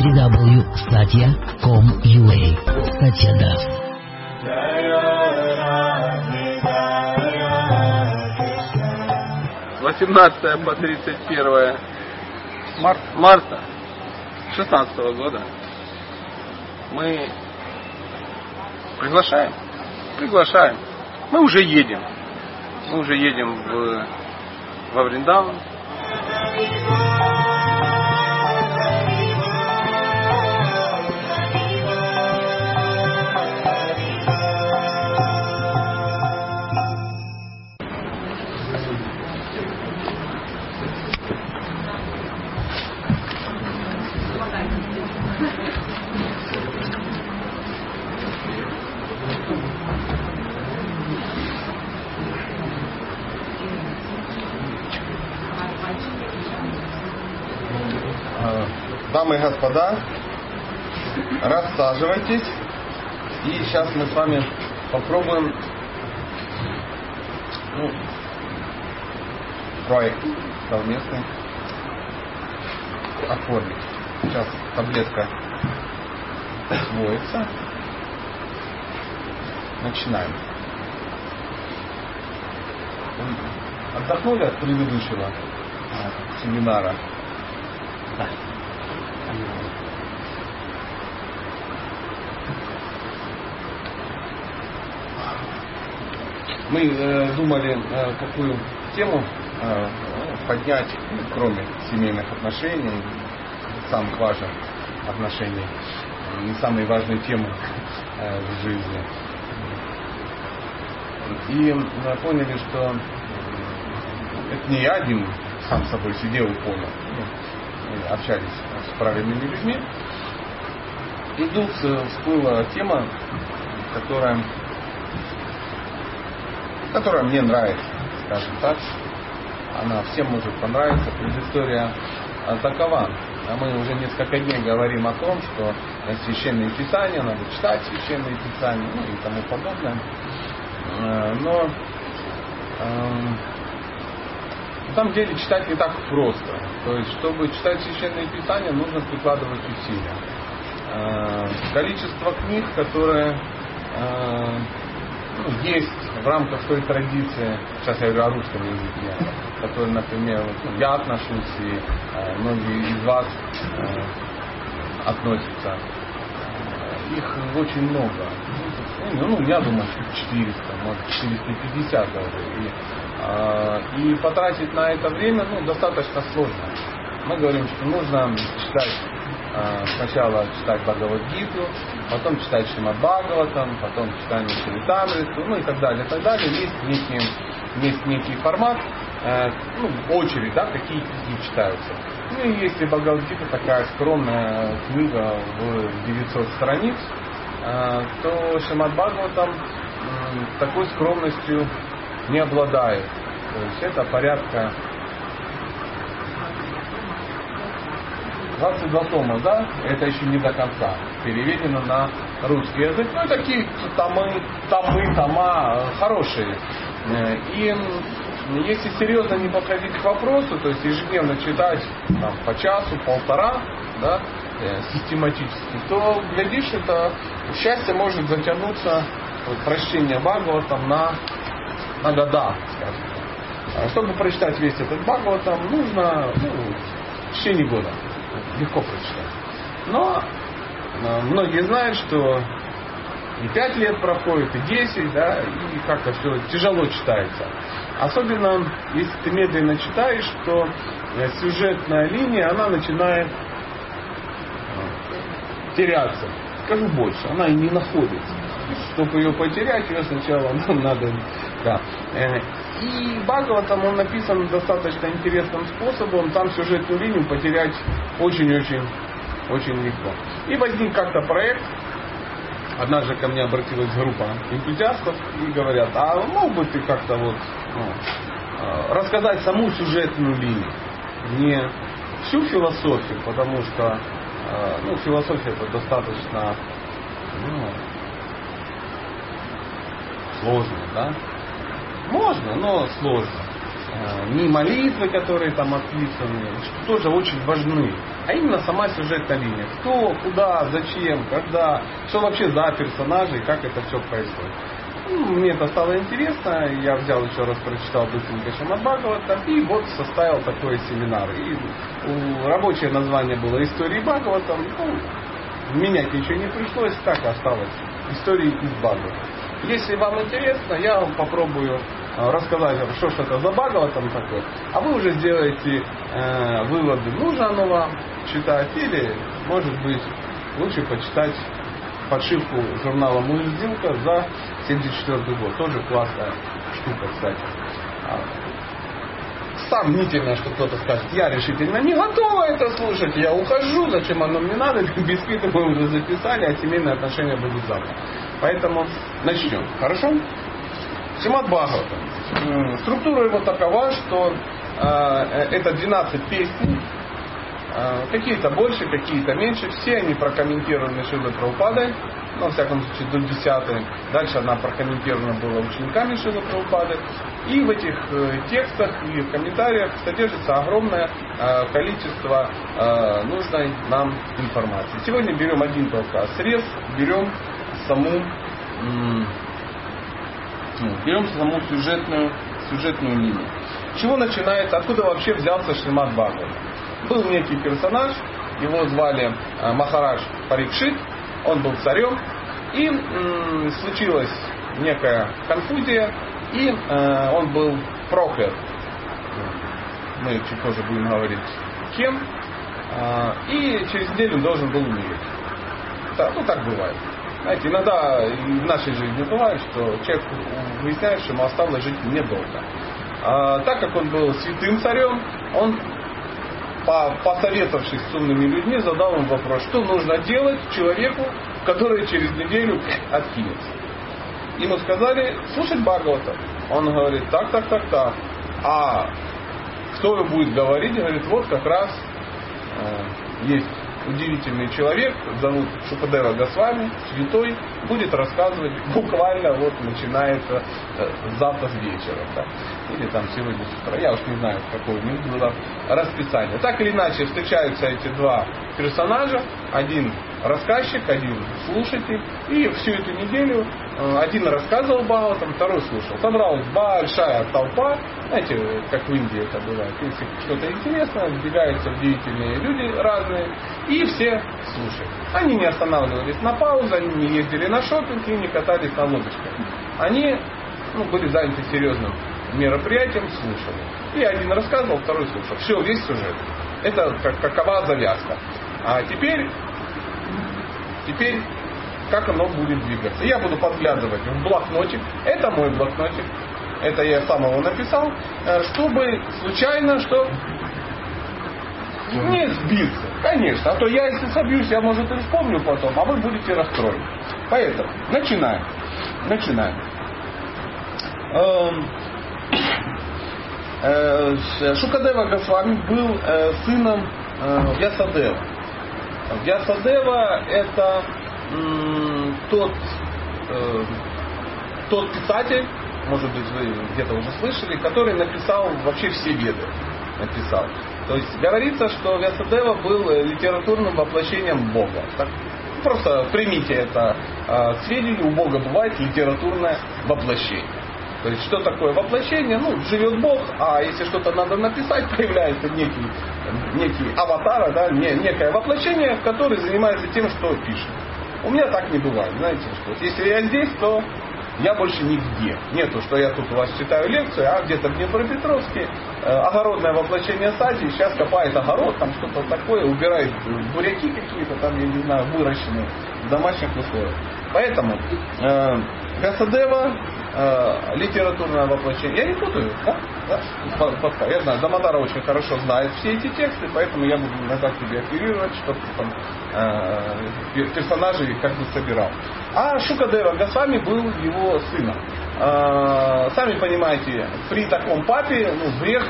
www.satya.com.ua Сатьядас. 18 по 31 марта, марта 16 года мы приглашаем, приглашаем. Мы уже едем. Мы уже едем в, во Вриндаун. Дамы и господа, рассаживайтесь. И сейчас мы с вами попробуем ну, проект совместный оформить. Сейчас таблетка освоится. Начинаем. Отдохнули от предыдущего семинара? Да. Мы э, думали, э, какую тему э, поднять, кроме семейных отношений, самых важных отношений, не самые важные темы э, в жизни. И э, поняли, что это не я один сам собой сидел и понял. Ну, мы общались с правильными людьми. И тут э, всплыла тема, которая которая мне нравится, скажем так. Она всем может понравиться. Предыстория такова. А мы уже несколько дней говорим о том, что священные писания, надо читать священные писания, ну и тому подобное. А, но эм, на самом деле читать не так просто. То есть, чтобы читать священные писания, нужно прикладывать усилия. Э, количество книг, которые э, есть в рамках той традиции, сейчас я говорю о русском языке, который, например, вот, ну, я отношусь и э, многие из вас э, относятся, э, их очень много. Ну, ну, я думаю, что 400, может 450 даже. И, э, и потратить на это время ну, достаточно сложно. Мы говорим, что нужно читать э, сначала читать Бхагавадгиту, потом читать Шримад Бхагаватам, потом читание Чаритамриту, ну и так далее, и так далее. Есть некий, есть некий формат, э, ну, очередь, да, какие книги читаются. Ну и если Бхагавадгита такая скромная книга в 900 страниц, э, то Шримад Бхагаватам такой скромностью не обладает. То есть это порядка 22 тома, да, это еще не до конца переведено на русский язык. Ну, такие томы, томы, тома хорошие. Э, и если серьезно не подходить к вопросу, то есть ежедневно читать там, по часу, полтора, да, э, систематически, то, глядишь, это счастье может затянуться, вот, прочтение Бхагаватам на, на года, скажем. А чтобы прочитать весь этот Бхагаватам, нужно ну, в течение года легко прочитать. Но э, многие знают, что и 5 лет проходит, и 10, да, и как-то все тяжело читается. Особенно, если ты медленно читаешь, то э, сюжетная линия, она начинает э, теряться. Скажу больше, она и не находится. Чтобы ее потерять, ее сначала нам надо... Да. И Бхагаватам он написан достаточно интересным способом. Там сюжетную линию потерять очень-очень очень легко. И возник как-то проект. Однажды ко мне обратилась группа энтузиастов и говорят, а мог бы ты как-то вот ну, э, рассказать саму сюжетную линию, не всю философию, потому что э, ну, философия это достаточно ну, сложно, да? Можно, но сложно. э, не молитвы, которые там описаны, что тоже очень важны, а именно сама сюжетная линия. Кто, куда, зачем, когда, что вообще за персонажи и как это все происходит. Ну, мне это стало интересно, я взял еще раз, прочитал быстренько Шамад Бхагавата и вот составил такой семинар. И рабочее название было «Истории Бхагавата». Ну, менять ничего не пришлось, так осталось. Истории из Бхагавата. Если вам интересно, я вам попробую э, рассказать, что ж это за Бхагаватам такое, а вы уже сделаете э, выводы, нужно оно вам читать или, может быть, лучше почитать подшивку журнала «Муэздилка» за 74 год. Тоже классная штука, кстати. А, сомнительно, что кто-то скажет, я решительно не готова это слушать, я ухожу, зачем оно мне надо, бисквиты мы уже записали, а семейные отношения будут завтра. Поэтому начнем. Хорошо? Симат Бхагавата. Структура его такова, что э, это 12 песен, э, какие-то больше, какие-то меньше, все они прокомментированы Шилой Прабхупадой, ну, во всяком случае, до 10 Дальше она прокомментирована была учениками Шилы Прабхупады. И в этих э, текстах и в комментариях содержится огромное э, количество нужной нам информации. Сегодня берем один только срез, берем саму, ну, берем саму сюжетную, сюжетную линию. чего начинается, откуда вообще взялся Шримад Бхагават? Был некий персонаж, его звали Махарадж Парикшит, он был царем, и случилась некая конфузия, и э, он был проклят. Мы чуть позже будем говорить, кем. Э, и через неделю должен был умереть. Ну так бывает. Знаете, иногда в нашей жизни бывает, что человек выясняет, что ему осталось жить недолго. А, так как он был святым царем, он посоветовавшись с умными людьми, задал им вопрос, что нужно делать человеку, который через неделю откинется. Ему сказали, слушать Бхагавата. Он говорит, так, так, так, так. А кто будет говорить, говорит, вот как раз э, есть удивительный человек, зовут Шукадева Госвами, святой, будет рассказывать буквально вот начинается э, завтра с вечера. Да, или там сегодня с утра. Я уж не знаю, какое у них было расписание. Так или иначе встречаются эти два персонажа. Один рассказчик, один слушатель. И всю эту неделю э, один рассказывал Бхагаватам, второй слушал. Собралась большая толпа, знаете, как в Индии это бывает. Если что-то интересное, сбегаются удивительные люди разные, и все слушают. Они не останавливались на паузу, они не ездили на шопинг и не катались на лодочках. Они ну, были заняты серьезным мероприятием, слушали. И один рассказывал, второй слушал. Все, весь сюжет. Это как, какова завязка. А теперь Теперь, как оно будет двигаться. Я буду подглядывать в блокнотик. Это мой блокнотик. Это я сам его написал. Э, чтобы случайно, что не сбиться. Конечно. А то я, если собьюсь, я, может, и вспомню потом, а вы будете расстроены. Поэтому, начинаем. Начинаем. Эм, э, Шукадева Госвами был э, сыном Ясадева. Вьясадева это тот, э, тот писатель, может быть вы где-то уже слышали, который написал вообще все веды. Написал. То есть говорится, что Вьясадева был литературным воплощением Бога. Так, просто примите это э, сведение, у Бога бывает литературное воплощение. То есть, что такое воплощение? Ну, живет Бог, а если что-то надо написать, появляется некий, некий аватар, да, не, некое воплощение, которое занимается тем, что пишет. У меня так не бывает, знаете, что если я здесь, то я больше нигде. Нету, что я тут у вас читаю лекцию, а где-то в Днепропетровске э, огородное воплощение стадии, сейчас копает огород, там что-то такое, убирает буряки какие-то, там, я не знаю, выращенные в домашних условиях. Поэтому э, Гасадева э, литературное воплощение. Я не путаю, да? да? Я знаю, Дамадара очень хорошо знает все эти тексты, поэтому я буду иногда тебе оперировать, чтобы там э, персонажей как бы собирал. А Шукадева Госвами был его сыном. Э, сами понимаете, при таком папе ну, грех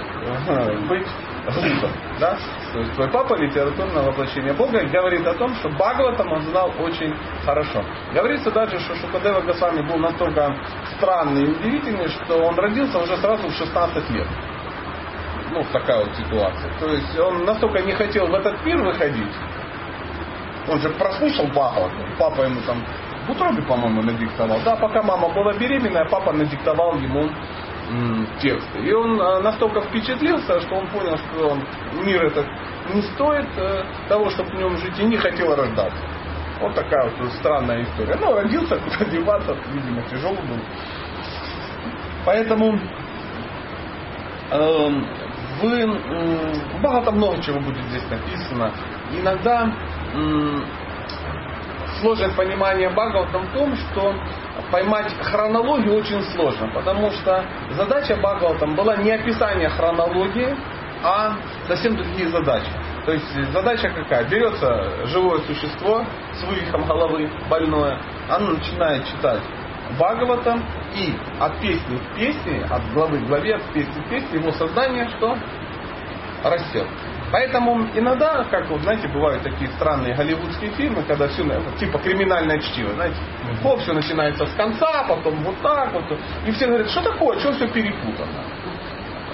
быть глупым. Да? То есть твой папа литературное воплощение Бога говорит о том, что Бхагаватам он знал очень хорошо. Говорится даже, что Шукадева Госвами был настолько странный и удивительный, что он родился уже сразу в 16 лет. ну, такая вот ситуация. То есть он настолько не хотел в этот мир выходить, он же прослушал Бхагавату, папа ему там в утробе, по-моему, надиктовал. Да, пока мама была беременная, папа надиктовал ему тексты. И он а, настолько впечатлился, что он понял, что мир этот не стоит э, того, чтобы в нем жить, и не хотел рождаться. Вот такая вот странная история. Ну, родился, куда деваться, видимо, тяжелый был. Поэтому э, вы, э, багато много чего будет здесь написано. Иногда сложность понимания Бхагаватам в том, что поймать хронологию очень сложно, потому что задача Бхагаватам была не описание хронологии, а совсем другие задачи. То есть задача какая? Берется живое существо с вывихом головы, больное, оно начинает читать Бхагаватам, и от песни к песне, от главы к главе, от песни к песне, его сознание что? Растет. Поэтому иногда, как вот, знаете, бывают такие странные голливудские фильмы, когда все типа криминальное чтиво, знаете, хоп, все начинается с конца, потом вот так вот. И все говорят, что такое, что все перепутано.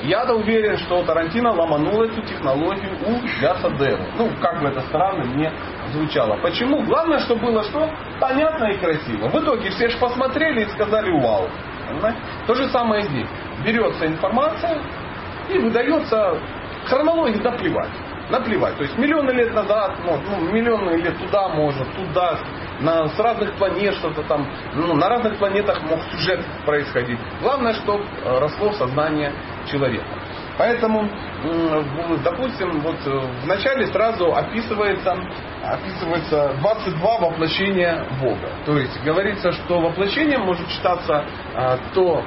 Я-то уверен, что Тарантино ломанул эту технологию у Ляса Деву. Ну, как бы это странно мне звучало. Почему? Главное, что было что? Понятно и красиво. В итоге все же посмотрели и сказали вау. Понимаете? То же самое здесь. Берется информация и выдается хронологии наплевать. Наплевать. То есть миллионы лет назад, ну, ну миллионы лет туда может, туда, на, с разных планет что-то там, ну, на разных планетах мог сюжет происходить. Главное, чтобы э, росло сознание человека. Поэтому, допустим, вот э, в начале сразу описывается, описывается 22 воплощения Бога. То есть говорится, что воплощением может считаться а, то,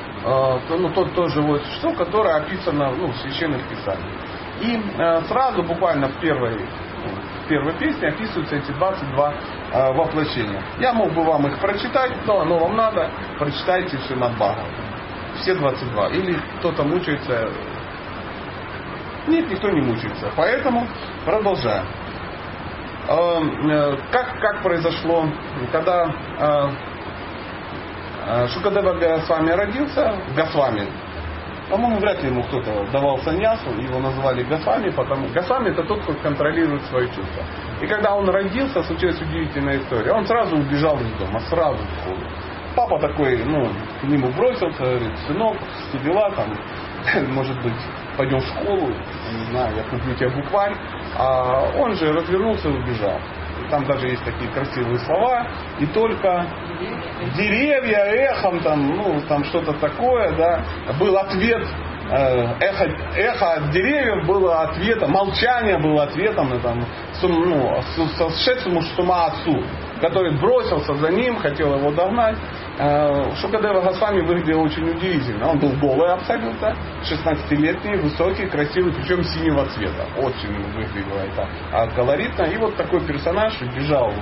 ну, то, то живое существо, которое описано ну, в священных писаниях. И а, сразу, буквально в первой, в первой песне описываются эти 22 а, воплощения. Я мог бы вам их прочитать, но оно вам надо, прочитайте все над Бхагаватом. Все 22. Или кто-то мучается нет, никто не мучается. Поэтому продолжаем. Э, как, как произошло, когда э, э, Шукадева Госвами родился, Госвами, по-моему, вряд ли ему кто-то давал саньясу, его называли Госвами, потому Госвами это тот, кто контролирует свои чувства. И когда он родился, случилась удивительная история. Он сразу убежал из дома, сразу в школу. Папа такой, ну, к нему бросился, говорит, сынок, все дела там, может быть, пойдем в школу, не знаю, я куплю тебе букварь. А он же развернулся и убежал. Там даже есть такие красивые слова. И только деревья эхом, там, ну, там что-то такое, да, был ответ э, эхо, эхо от деревьев было ответом, молчание было ответом на там, ну, сошедшему с ума отцу который бросился за ним, хотел его догнать. Э, Шукадева Госвами выглядел очень удивительно. Он был голый абсолютно, 16-летний, высокий, красивый, причем синего цвета. Очень выглядело это колоритно. И вот такой персонаж бежал э,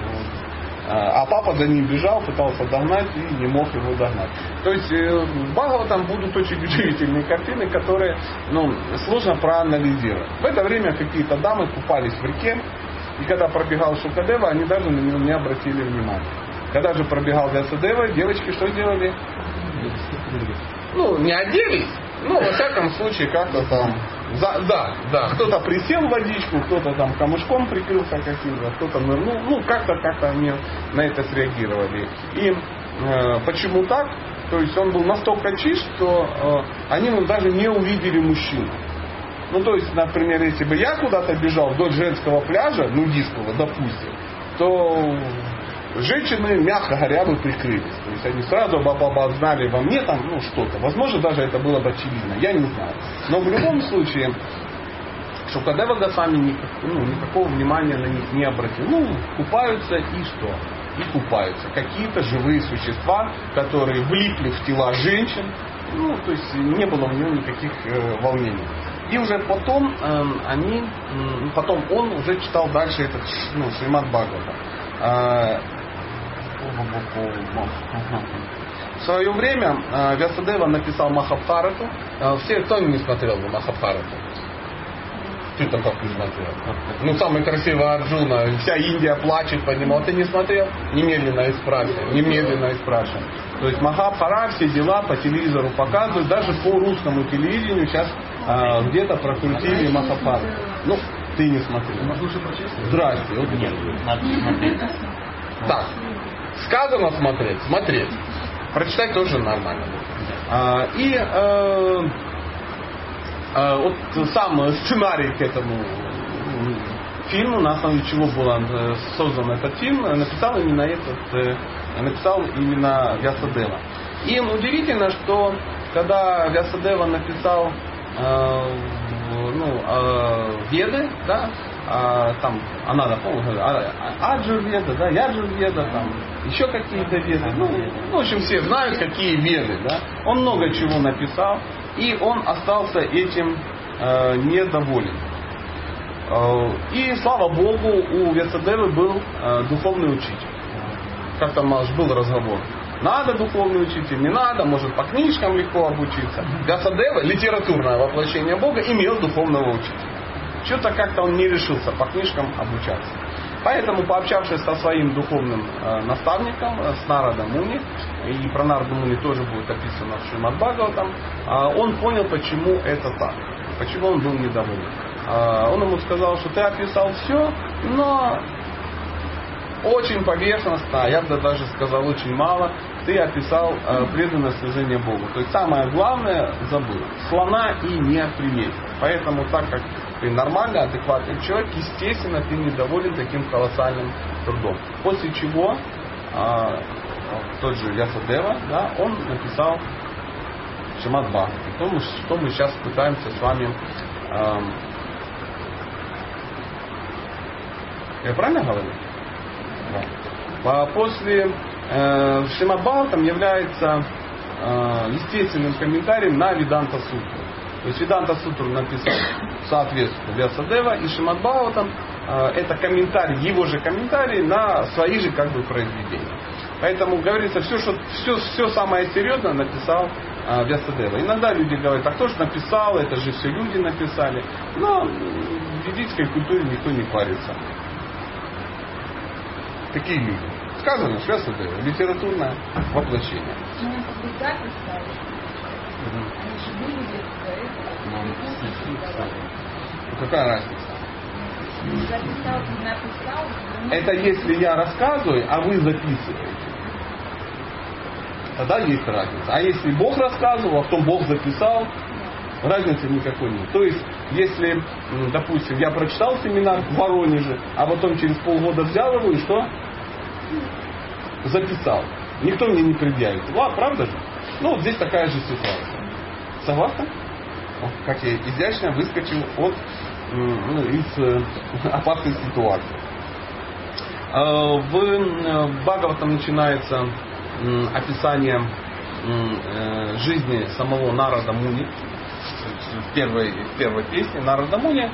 а папа за ним бежал, пытался догнать и не мог его догнать. То есть э, в там будут очень удивительные картины, которые ну, сложно проанализировать. В это время какие-то дамы купались в реке, и когда пробегал Шукадева, они даже на него не обратили внимания. Когда же пробегал Вясадева, девочки что делали? Ну, не оделись, ну, во всяком случае, как-то там за, да, да, кто-то присел в водичку, кто-то там камушком прикрылся каким-то, кто-то нырнул, ну, как-то как-то они на это среагировали. И э, почему так? То есть он был настолько чист, что э, они ну, даже не увидели мужчину. Ну, то есть, например, если бы я куда-то бежал вдоль женского пляжа, нудистского, допустим, то женщины, мягко говоря, бы прикрылись. То есть они сразу бы обознали во мне там, ну, что-то. Возможно, даже это было бы очевидно. Я не знаю. Но в любом случае, Шукадева Гасами никак, ну, никакого внимания на них не обратил. Ну, купаются и что? И купаются. Какие-то живые существа, которые влипли в тела женщин. Ну, то есть не было у него никаких э, волнений. И уже потом э, они, потом он уже читал дальше этот ну, Шримад Бхагавата. Э, в свое время э, Вясадева написал Махабхарату. Э, все, кто не смотрел бы Махабхарату? Ты там как не смотрел? Ну, самый красивый Арджуна, вся Индия плачет по нему, а ты не смотрел? Немедленно и спрашивай, немедленно и спрашивай. То есть Махабхара, все дела по телевизору показывают, даже по русскому телевидению сейчас а, где-то прокрутили Махапару. Ну, ты не смотрел. Здрасте. Вот Нет, надо смотреть. так, сказано смотреть, смотреть. Прочитать тоже нормально. А, и э, э, вот сам сценарий к этому фильму, на основе чего был э, создан этот фильм, написал именно этот, написал именно Вясадева. И удивительно, что когда Вьясадева написал ну, э, Веды, да, а, там, она, помню, говорит, а- Аджур Веда, да, Яджур Веда, там, еще какие-то веды. Ну, в общем, все знают, какие веды, да. Он много чего написал, и он остался этим э, недоволен. Э, И слава Богу, у Вьясадевы был э, духовный учитель. Как там аж был разговор. Надо духовный учитель, не надо, может по книжкам легко обучиться. Вясадева, литературное воплощение Бога, имел духовного учителя. Что-то как-то он не решился по книжкам обучаться. Поэтому, пообщавшись со своим духовным э, наставником, э, с Народом Муни, и про Нарада Муни тоже будет описано в Шримад Бхагаватам, э, он понял, почему это так, почему он был недоволен. Э, он ему сказал, что ты описал все, но очень поверхностно, а я бы даже сказал очень мало, ты описал э, преданное служение Богу. То есть самое главное забыл. Слона и не приметил. Поэтому так как ты нормальный, адекватный человек, естественно, ты недоволен таким колоссальным трудом. После чего э, тот же Ясадева, да, он написал Шимат Бхагават. То, что мы сейчас пытаемся с вами эм, я правильно говорю? А После э, Шримад Бхагаватам является э, естественным комментарием на Виданта Сутру. То есть Виданта Сутру написал соответственно Вясадева и Шримад Бхагаватам э, это комментарий, его же комментарий на свои же как бы произведения. Поэтому говорится, все, что, все, все самое серьезное написал э, Вясадева. Иногда люди говорят, а кто же написал, это же все люди написали. Но в ведической культуре никто не парится. Какие люди? Сказано, что Вясадева, литературное воплощение. Ну, этого. Ну, Какая разница? Ну, Это если я рассказываю, а вы записываете. Тогда есть разница. А если Бог рассказывал, а потом Бог записал, разницы никакой нет. То есть, если, допустим, я прочитал семинар в Воронеже, а потом через полгода взял его и что? Записал. Никто мне не предъявит. Ла, правда же? Ну, вот здесь такая же ситуация. Согласны? Как я изящно выскочил от, ну, из э, опасной ситуации. Э, В э, Бхагаватам начинается описание э, жизни самого Нарада Муни. В первой, в первой песне Нарада Муни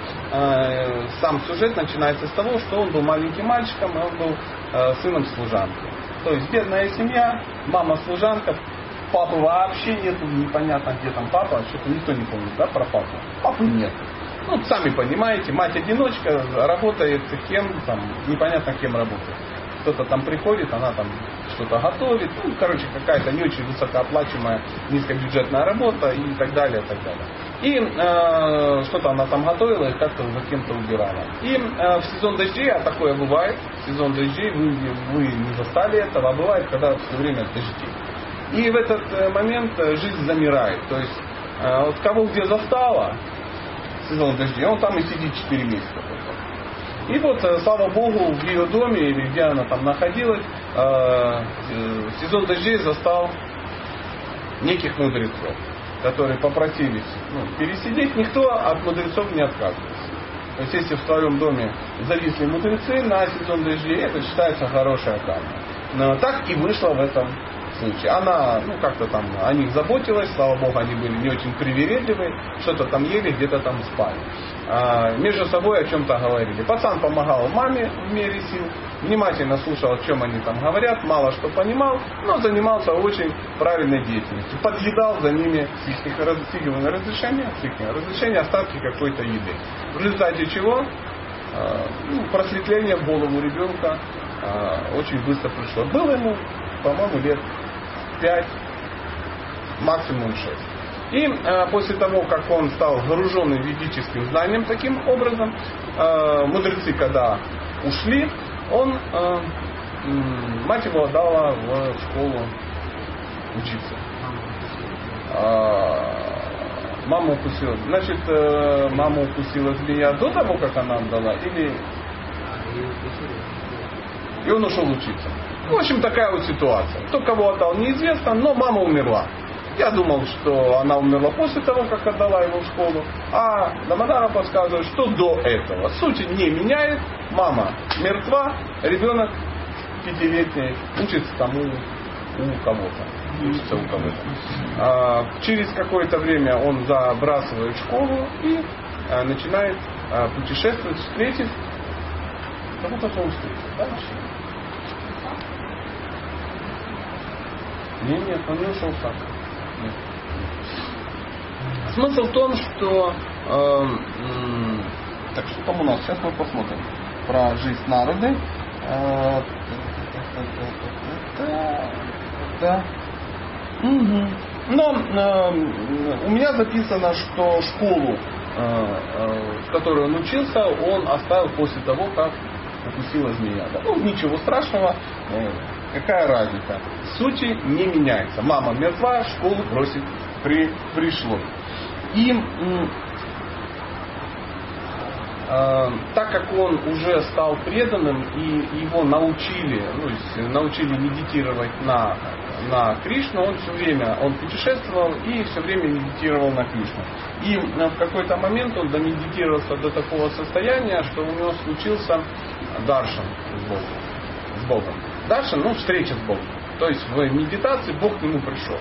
сам сюжет начинается с того, что он был маленьким мальчиком, и он был сыном служанки. То есть бедная семья, мама служанка, папы вообще нету, непонятно где там папа, что-то никто не помнит, да, про папу. Папы нет. Ну, сами понимаете, мать-одиночка работает кем, там, непонятно кем работает. Кто-то там приходит, она там что-то готовит, ну, короче, какая-то не очень высокооплачиваемая, низкобюджетная работа и так далее, и так далее. И э, что-то она там готовила и как-то за кем-то убирала. И э, в сезон дождей, а такое бывает, в сезон дождей вы, вы не застали этого, а бывает, когда все время дожди. И в этот э, момент э, жизнь замирает. То есть э, вот кого где застала, сезон дождей, он там и сидит 4 месяца. И вот, э, слава Богу, в ее доме, или где она там находилась, э, э, сезон дождей застал неких мудрецов, которые попросились ну, пересидеть. Никто от мудрецов не отказывается. То есть, если в своем доме зависли мудрецы на сезон дождей, это считается хорошая карма. Но так и вышло в этом случае. Она, ну, как-то там о них заботилась, слава богу, они были не очень привередливые, что-то там ели, где-то там спали. А, между собой о чем-то говорили. Пацан помогал маме в мере сил, внимательно слушал, о чем они там говорят, мало что понимал, но занимался очень правильной деятельностью. Подъедал за ними с их, разрешения, с их разрешения остатки какой-то еды. В результате чего э, ну, просветление в голову ребенка э, очень быстро пришло. Было ему, по-моему, лет 5, максимум 6. И э, после того, как он стал груженным ведическим знанием таким образом, э, мудрецы, когда ушли, он, э, мать его отдала в школу учиться. А, маму укусила. Значит, э, маму укусила змея до того, как она отдала, или... И он ушел учиться. В общем, такая вот ситуация. Кто кого отдал, неизвестно, но мама умерла. Я думал, что она умерла после того, как отдала его в школу. А Дамадара подсказывает, что до этого. Сути не меняет. Мама мертва, ребенок пятилетний учится тому у кого-то. Учится у кого-то. А, через какое-то время он забрасывает школу и а, начинает а, путешествовать, встретив кого-то встретил. Да? Нет, нет, он не ушел сам. Нет. Смысл в том, что э, так что там у нас? Сейчас мы посмотрим про жизнь народы. Э, да. Угу. Но э, у меня записано, что школу, э, э, в которой он учился, он оставил после того, как укусила змея. Да? Ну, ничего страшного. Э, какая разница? Сути не меняется. Мама мертва, школу бросить при, пришлось. И э, так как он уже стал преданным и его научили, ну, научили медитировать на, на Кришну, он все время, он путешествовал и все время медитировал на Кришну. И э, в какой-то момент он домедитировался до такого состояния, что у него случился даршан с Богом. С Богом. Даршан, ну, встреча с Богом. То есть в медитации Бог к нему пришел.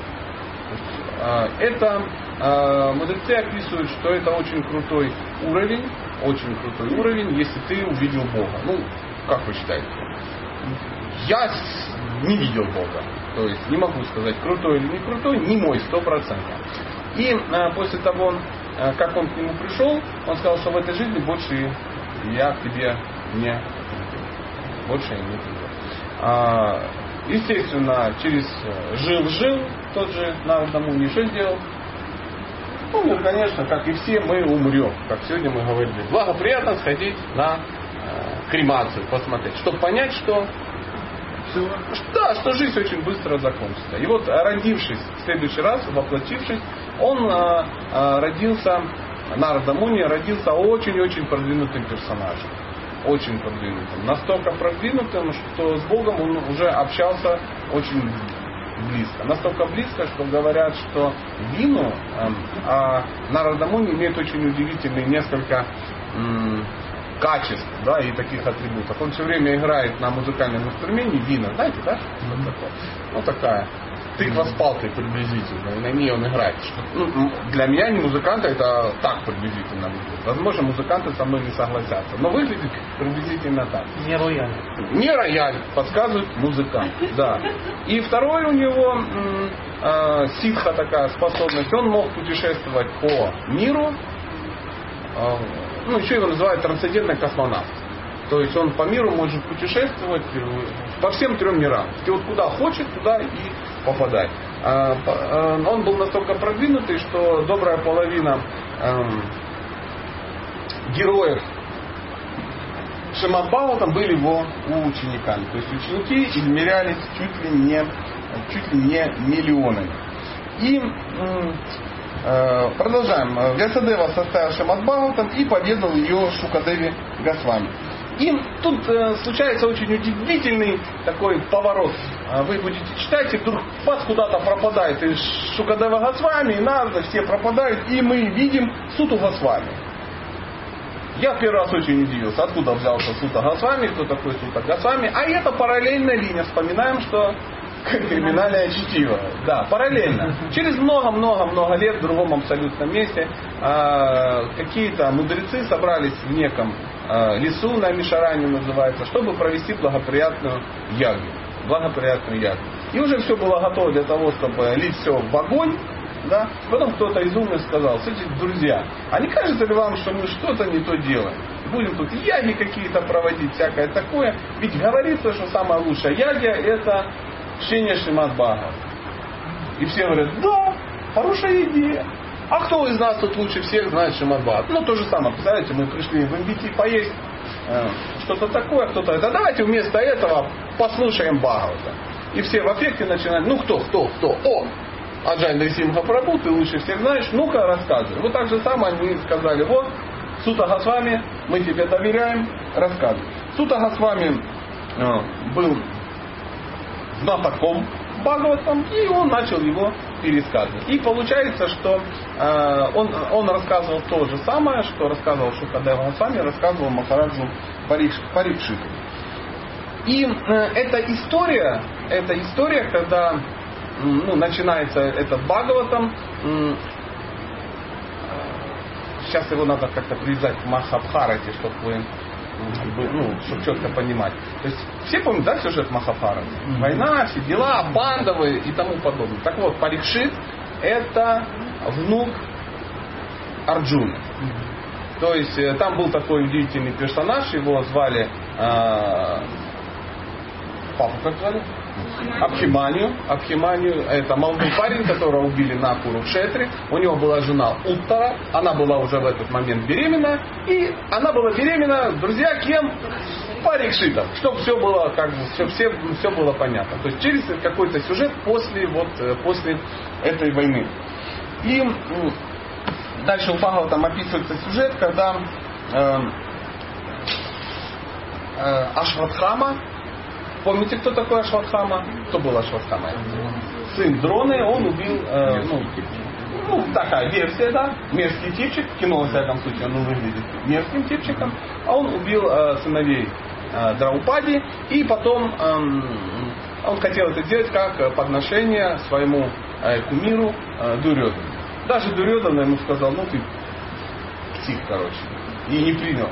Э, это э, мудрецы описывают, что это очень крутой уровень, очень крутой уровень, если ты увидел Бога. Ну, как вы считаете? Я не видел Бога. То есть не могу сказать, крутой или не крутой, не мой, сто процентов. И э, после того, как он к нему пришел, он сказал, что в этой жизни больше я к тебе не больше я не приду. А, естественно, через жил-жил тот же Нарда не что сделал? Умер, ну, конечно, как и все, мы умрем. Как сегодня мы говорили. Благоприятно сходить на э, кремацию, посмотреть, чтобы понять, что да, что жизнь очень быстро закончится. И вот родившись в следующий раз, воплотившись, он э, э, родился, Нарда Муни родился очень-очень продвинутым персонажем. Очень продвинутым. Настолько продвинутым, что с Богом он уже общался очень близко. Настолько близко, что говорят, что Вину э, а Нарадамуни имеет очень удивительные несколько м, качеств да, и таких атрибутов. Он все время играет на музыкальном инструменте вина, знаете, да? Что такое? Ну такая тыква с палкой приблизительно, и на ней он играет. Ну, для меня не музыканта это так приблизительно выглядит. Возможно, музыканты со мной не согласятся, но выглядит приблизительно так. Не рояль. Не рояль, подсказывает музыкант, да. И второй у него э, ситха такая способность, он мог путешествовать по миру, э, ну еще его называют трансцендентный космонавт. То есть он по миру может путешествовать по всем трем мирам. И вот куда хочет, туда и попадать. А, а, он был настолько продвинутый, что добрая половина эм, героев Шимадбала там были его учениками. То есть ученики измерялись чуть ли не, чуть ли не миллионами. И э, продолжаем. Вясадева составил Шимадбхагаватам и поведал ее Шукадеви Госвами. И тут э, случается очень удивительный такой поворот. А вы будете читать, и вдруг вас куда-то пропадает из Шукадева Госвами, и надо, все пропадают, и мы видим Суту Госвами. Я первый раз очень удивился, откуда взялся Сута Госвами, кто такой Сута Госвами. А это параллельная линия. Вспоминаем, что криминальное чтиво. Да, параллельно. Через много-много-много лет в другом абсолютном месте э, какие-то мудрецы собрались в неком лесу на Мишаране называется, чтобы провести благоприятную ягу. Благоприятную ягу. И уже все было готово для того, чтобы лить все в огонь. Да? Потом кто-то из умных сказал, слушайте, друзья, а не кажется ли вам, что мы что-то не то делаем? Будем тут яги какие-то проводить, всякое такое. Ведь говорится, что самая лучшая яги это чтение Шримад Бхагават. И все говорят, да, хорошая идея. А кто из нас тут лучше всех знает Шимадбат? Ну, то же самое, представляете, мы пришли в МБТ поесть э, что-то такое, кто-то это. Давайте вместо этого послушаем Бхагавата. И все в аффекте начинают, ну кто, кто, кто? О, Аджай Нарисимха Прабhu, ты лучше всех знаешь, ну-ка рассказывай. Вот так же самое они сказали, вот, Сута Госвами, мы тебе доверяем, рассказывай. Сута Госвами э, был знатоком Бхагаватам, и он начал его пересказывать. И получается, что э, он, он рассказывал то же самое, что рассказывал Шукадева Госвами, рассказывал Махараджу Парикш, Парикшиту. И э, эта история, эта история, когда ну, начинается этот Бхагаватам, э, сейчас его надо как-то привязать к Махабхарате, чтобы вы ну, чтобы четко понимать. То есть все помнят, да, сюжет Махапара? Война, все дела, пандавы и тому подобное. Так вот, Парикшит это внук Арджуны. То есть э, там был такой удивительный персонаж, его звали э, папу как звали? Абхиманию. Абхиманию это молодой парень, которого убили на Курукшетре. У него была жена Уттара. Она была уже в этот момент беременна. И она была беременна, друзья, кем? Парикшитом. Чтобы все было как бы, чтобы все, все было понятно. То есть через какой-то сюжет после, вот, э, после этой войны. И дальше у Павла там описывается сюжет, когда э, э, Ашватхама Помните, кто такой Ашватхама? Кто был Ашватхама? Сын Дроны, он убил, э, ну, ну, такая версия, да, мерзкий типчик, кино, во всяком случае, он выглядит мерзким типчиком, а он убил э, сыновей э, Драупади, и потом э, он хотел это сделать как подношение своему э, кумиру э, Дурёдану. Даже Дурёдана ему сказал, ну ты псих, короче, и не принял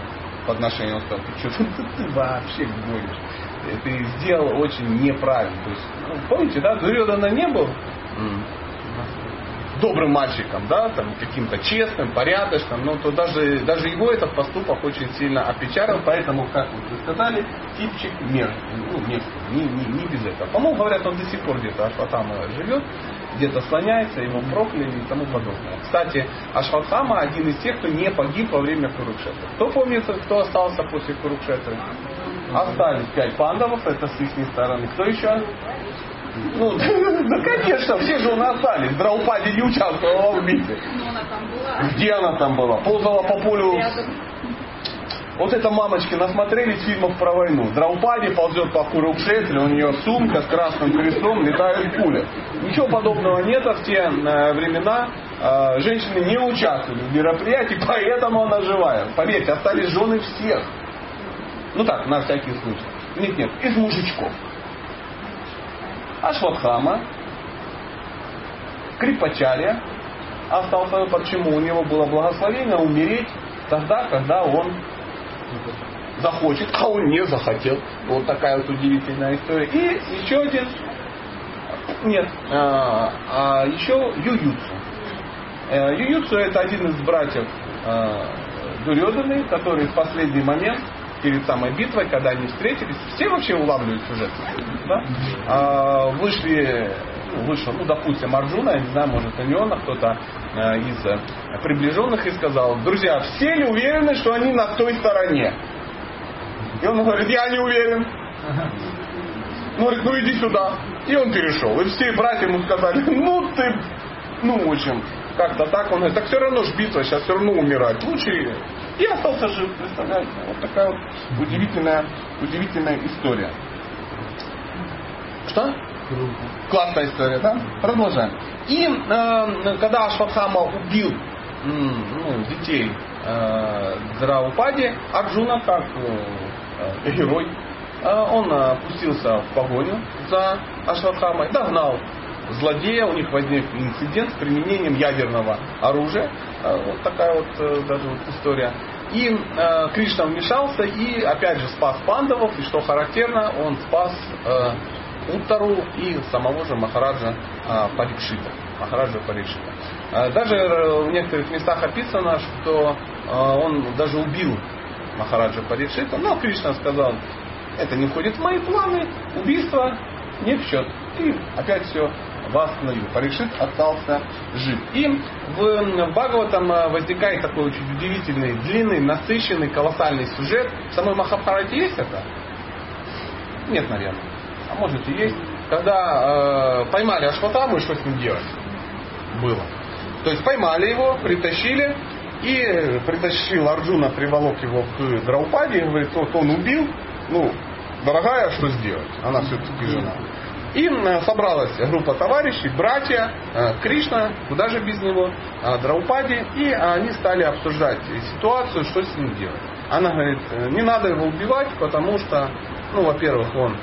подношение, он сказал, ты что ты вообще гонишь ты сделал очень неправильно. То есть, ну, помните, да, Дурьодана не был добрым мальчиком, да, там каким-то честным, порядочным, но то даже, даже его этот поступок очень сильно опечалил, поэтому, как вы сказали, типчик мерзкий, ну, мерзкий, не, не, не без этого. По-моему, говорят, он до сих пор где-то Ашватама живет, где-то слоняется, его прокляли и тому подобное. Кстати, Ашватхама один из тех, кто не погиб во время Курукшетры. Кто помнит, кто остался после Курукшетры? Остались пять пандавов, это с их стороны. Кто еще? Ну, да, конечно, все же у нас остались. Драупади не участвовала в битве. Где она там была? Ползала по полю. Вот это мамочки насмотрелись фильмов про войну. Драупади ползет по Курукшетре, у нее сумка с красным крестом, летают пули. Ничего подобного нет, а в те э, времена э, женщины не участвовали в мероприятии, поэтому она живая. Поверьте, остались жены всех. Ну так, на всякий случай. Нет, нет, из мужичков. Ашватхама, Крипачария остался, почему у него было благословение умереть тогда, когда он захочет, а он не захотел. Вот такая вот удивительная история. И еще один, нет, а, а еще Ююцу. Э, Ююцу это один из братьев а, который в последний момент перед самой битвой, когда они встретились, все вообще улавливают сюжет. Да? А, вышли, ну, вышел, ну, допустим, Арджуна, я не знаю, может, Аниона, кто-то а, из а, приближенных и сказал, друзья, все ли уверены, что они на той стороне? И он говорит, я не уверен. Он говорит, ну иди сюда. И он перешел. И все братья ему сказали, ну ты, ну, в общем, как-то так. Он говорит, так все равно ж битва, сейчас все равно умирать. Лучше и остался жив, представляете? Вот такая вот удивительная, удивительная история. Что? Классная история, да? Продолжаем. И э, когда Ашватхама убил ну, детей э, Драупади, Арджуна, как э, герой, э, он опустился в погоню за Ашватхамой, догнал злодея, у них возник инцидент с применением ядерного оружия. Э, вот такая вот э, даже вот история. И э, Кришна вмешался и опять же спас пандавов, и что характерно, он спас э, Уттару и самого же Махараджа э, Парикшита. Махараджа Парикшита. Э, даже в некоторых местах описано, что э, он даже убил Махараджа Парикшита, но Кришна сказал, это не входит в мои планы, убийство не в счет. И опять все восстановил. Паришит остался жив. И в Бхагаватам возникает такой очень удивительный, длинный, насыщенный, колоссальный сюжет. В самой Махабхарате есть это? Нет, наверное. А может и есть. Когда э, поймали Ашватаму, и что с ним делать? Было. То есть поймали его, притащили, и притащил Арджуна, приволок его к Драупаде, и говорит, вот он убил, ну, дорогая, что сделать? Она все-таки жена. И собралась группа товарищей, братья, э, Кришна, куда же без него, э, Драупади, и они стали обсуждать ситуацию, что с ним делать. Она говорит, «Э, не надо его убивать, потому что, ну, во-первых, он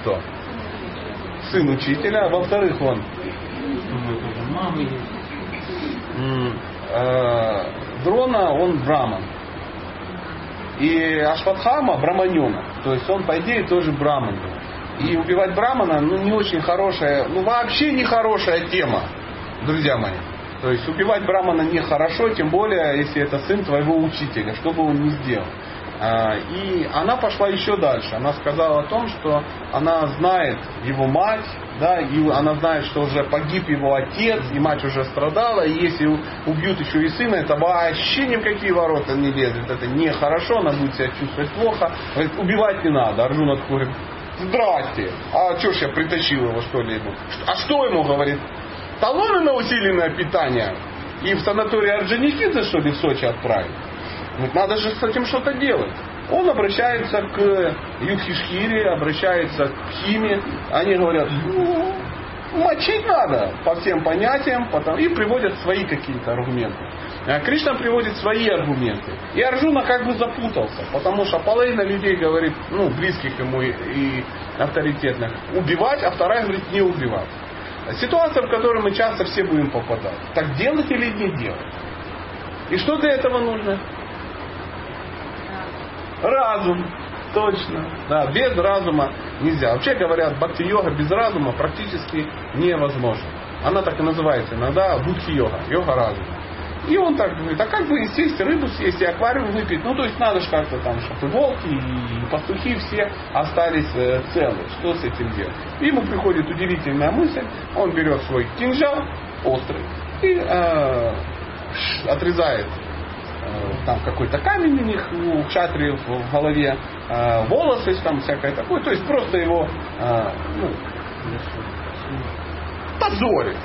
кто? Сын учителя, а во-вторых, он Дрона, он браман. И Ашватхама браманена. То есть он, по идее, тоже браман. И убивать брамана, ну, не очень хорошая, ну, вообще не хорошая тема, друзья мои. То есть убивать брамана нехорошо, тем более, если это сын твоего учителя, что бы он ни сделал. А, и она пошла еще дальше. Она сказала о том, что она знает его мать, да, и она знает, что уже погиб его отец, и мать уже страдала, и если убьют еще и сына, это вообще ни в какие ворота не лезет, это нехорошо, она будет себя чувствовать плохо. Говорит, убивать не надо. Арджуна говорит, здрасте, а что ж я притащил его, что ли, ему? А что ему, говорит, талоны на усиленное питание? И в санаторий Орджоникидзе, что ли, в Сочи отправить? Говорит, надо же с этим что-то делать. Он обращается к Юдхишхире, обращается к Химе. Они говорят, ну, мочить надо по всем понятиям, потом, и приводят свои какие-то аргументы. А Кришна приводит свои аргументы. И Арджуна как бы запутался, потому что половина людей говорит, ну, близких ему и, авторитетных, убивать, а вторая говорит, не убивать. Ситуация, в которой мы часто все будем попадать. Так делать или не делать? И что для этого нужно? Разум. Точно. Да, без разума нельзя. Вообще говорят, бхакти-йога без разума практически невозможно. Она так и называется иногда будхи-йога, йога разума. И он так говорит, а как бы сесть, рыбу съесть и аквариум выпить? Ну, то есть надо же как-то там, чтобы и волки, и пастухи все остались э, целы. Что с этим делать? И ему приходит удивительная мысль. Он берет свой кинжал острый и э, отрезает Э, там какой-то камень у них у кшатриев в голове, э, волосы там всякое такое, то есть просто его э, ну, позорит.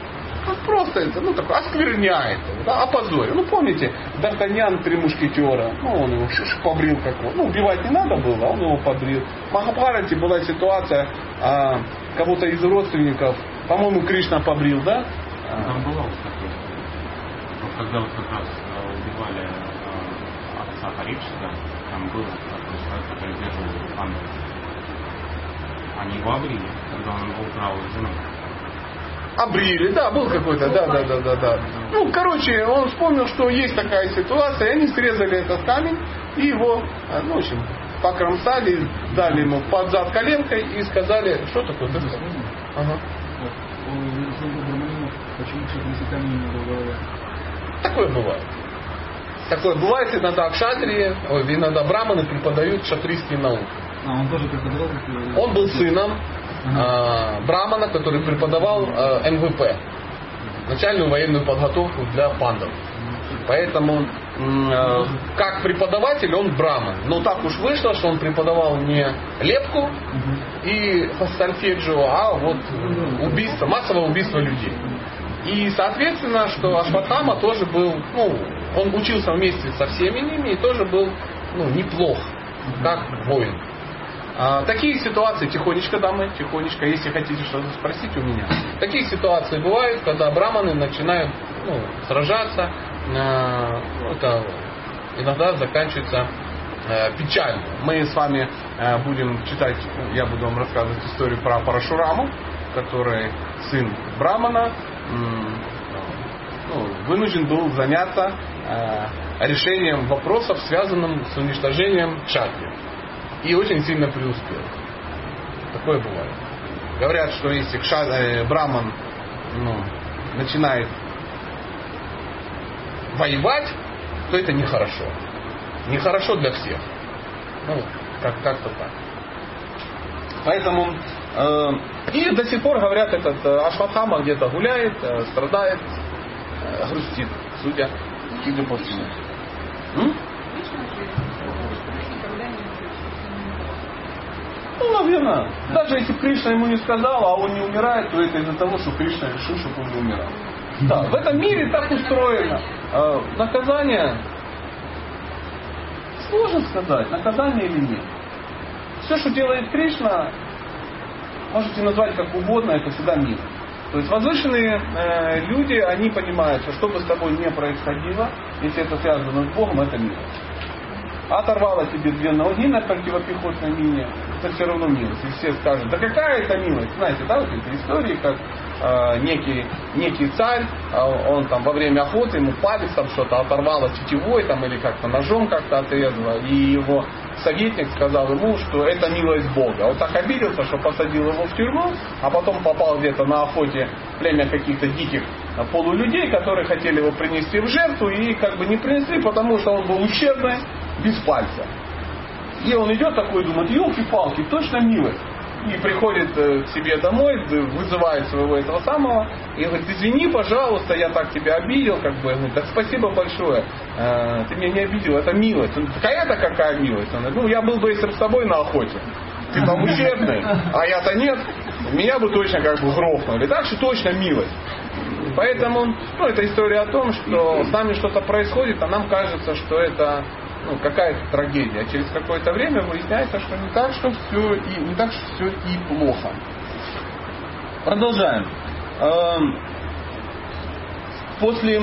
Он просто это, ну, такой, оскверняет его, да, опозорил. Ну, помните, Д'Артаньян три мушкетера, ну, он его побрил как он. Ну, убивать не надо было, а он его побрил. В Махапарате была ситуация, а, кого-то из родственников, по-моему, Кришна побрил, да? Там была вот такая, вот когда вот как раз убивали отца Парикшита, там был такой человек, который держал панду. Они его обрили, когда он убрал жену. Обрили, да, был какой-то, да, да, да, да, да. Ну, короче, он вспомнил, что есть такая ситуация, и они срезали этот камень и его, э, ну, в общем, покромсали, дали ему под зад коленкой и сказали, что такое? Ага. Почему в голове? Такое бывает. Такое бывает иногда кшатрии, иногда браманы преподают шатрийские науки. А, он тоже преподавал? Он был сыном ага. Э, брамана, который преподавал э, МВП, начальную военную подготовку для пандов. Поэтому э, как преподаватель он браман. Но так уж вышло, что он преподавал не лепку и сольфеджио, а вот убийство, массовое убийство людей. И соответственно, что Ашватхама тоже был, ну, он учился вместе со всеми ними и тоже был ну, неплох, как воин. А, такие ситуации, тихонечко, дамы, тихонечко, если хотите что-то спросить у меня. Такие ситуации бывают, когда браманы начинают ну, сражаться, а, это иногда заканчивается а, печально. Мы с вами а, будем читать, ну, я буду вам рассказывать историю про Парашураму, который сын Брамана, ну, вынужден был заняться решением вопросов, связанным с уничтожением чакры. И очень сильно преуспел. Такое бывает. Говорят, что если кша, э, Браман ну, начинает воевать, то это нехорошо. Нехорошо для всех. Ну, как- как-то так. Поэтому Э, И до сих пор, говорят, этот э, Ашватхама где-то гуляет, э, страдает, э, грустит, судя, судя по всему. Лично жизнь. Никогда не Ну, наверное. Даже если Кришна ему не сказал, а он не умирает, то это из-за того, что Кришна решил, чтобы он не умирал. Да, в этом мире так устроено. Э, Наказание, сложно сказать, наказание или нет. Все, что делает Кришна, можете назвать как угодно, это всегда мир. То есть возвышенные э, люди, они понимают, что что бы с тобой ни происходило, если это связано с Богом, это мир. Оторвала тебе две ноги на противопехотной мине, это все равно милость. И все скажут, да какая это милость? Знаете, да, вот эти истории, как э, некий, некий царь, э, он там во время охоты, ему палец там что-то оторвало тетивой там, или как-то ножом как-то отрезало, и его советник сказал ему, что это милость Бога. Он так обиделся, что посадил его в тюрьму, а потом попал где-то на охоте племя каких-то диких э, полулюдей, которые хотели его принести в жертву, и как бы не принесли, потому что он был ущербный, без пальца. И он идет такой, думает, елки-палки, точно милость. И приходит э, к себе домой, вызывает своего этого самого, и говорит, извини, пожалуйста, я так тебя обидел, как бы, говорит, так спасибо большое, Э, ты меня не обидел, это милость. Он какая-то какая милость? Он говорит, ну я был бы если бы с тобой на охоте, ты там ущербный, а я-то нет, меня бы точно как бы грохнули, так что точно милость. Поэтому, ну, это история о том, что с нами что-то происходит, а нам кажется, что это ну, какая-то трагедия. Через какое-то время выясняется, что не так, что все и не так, что все и плохо. Продолжаем. Эм, После,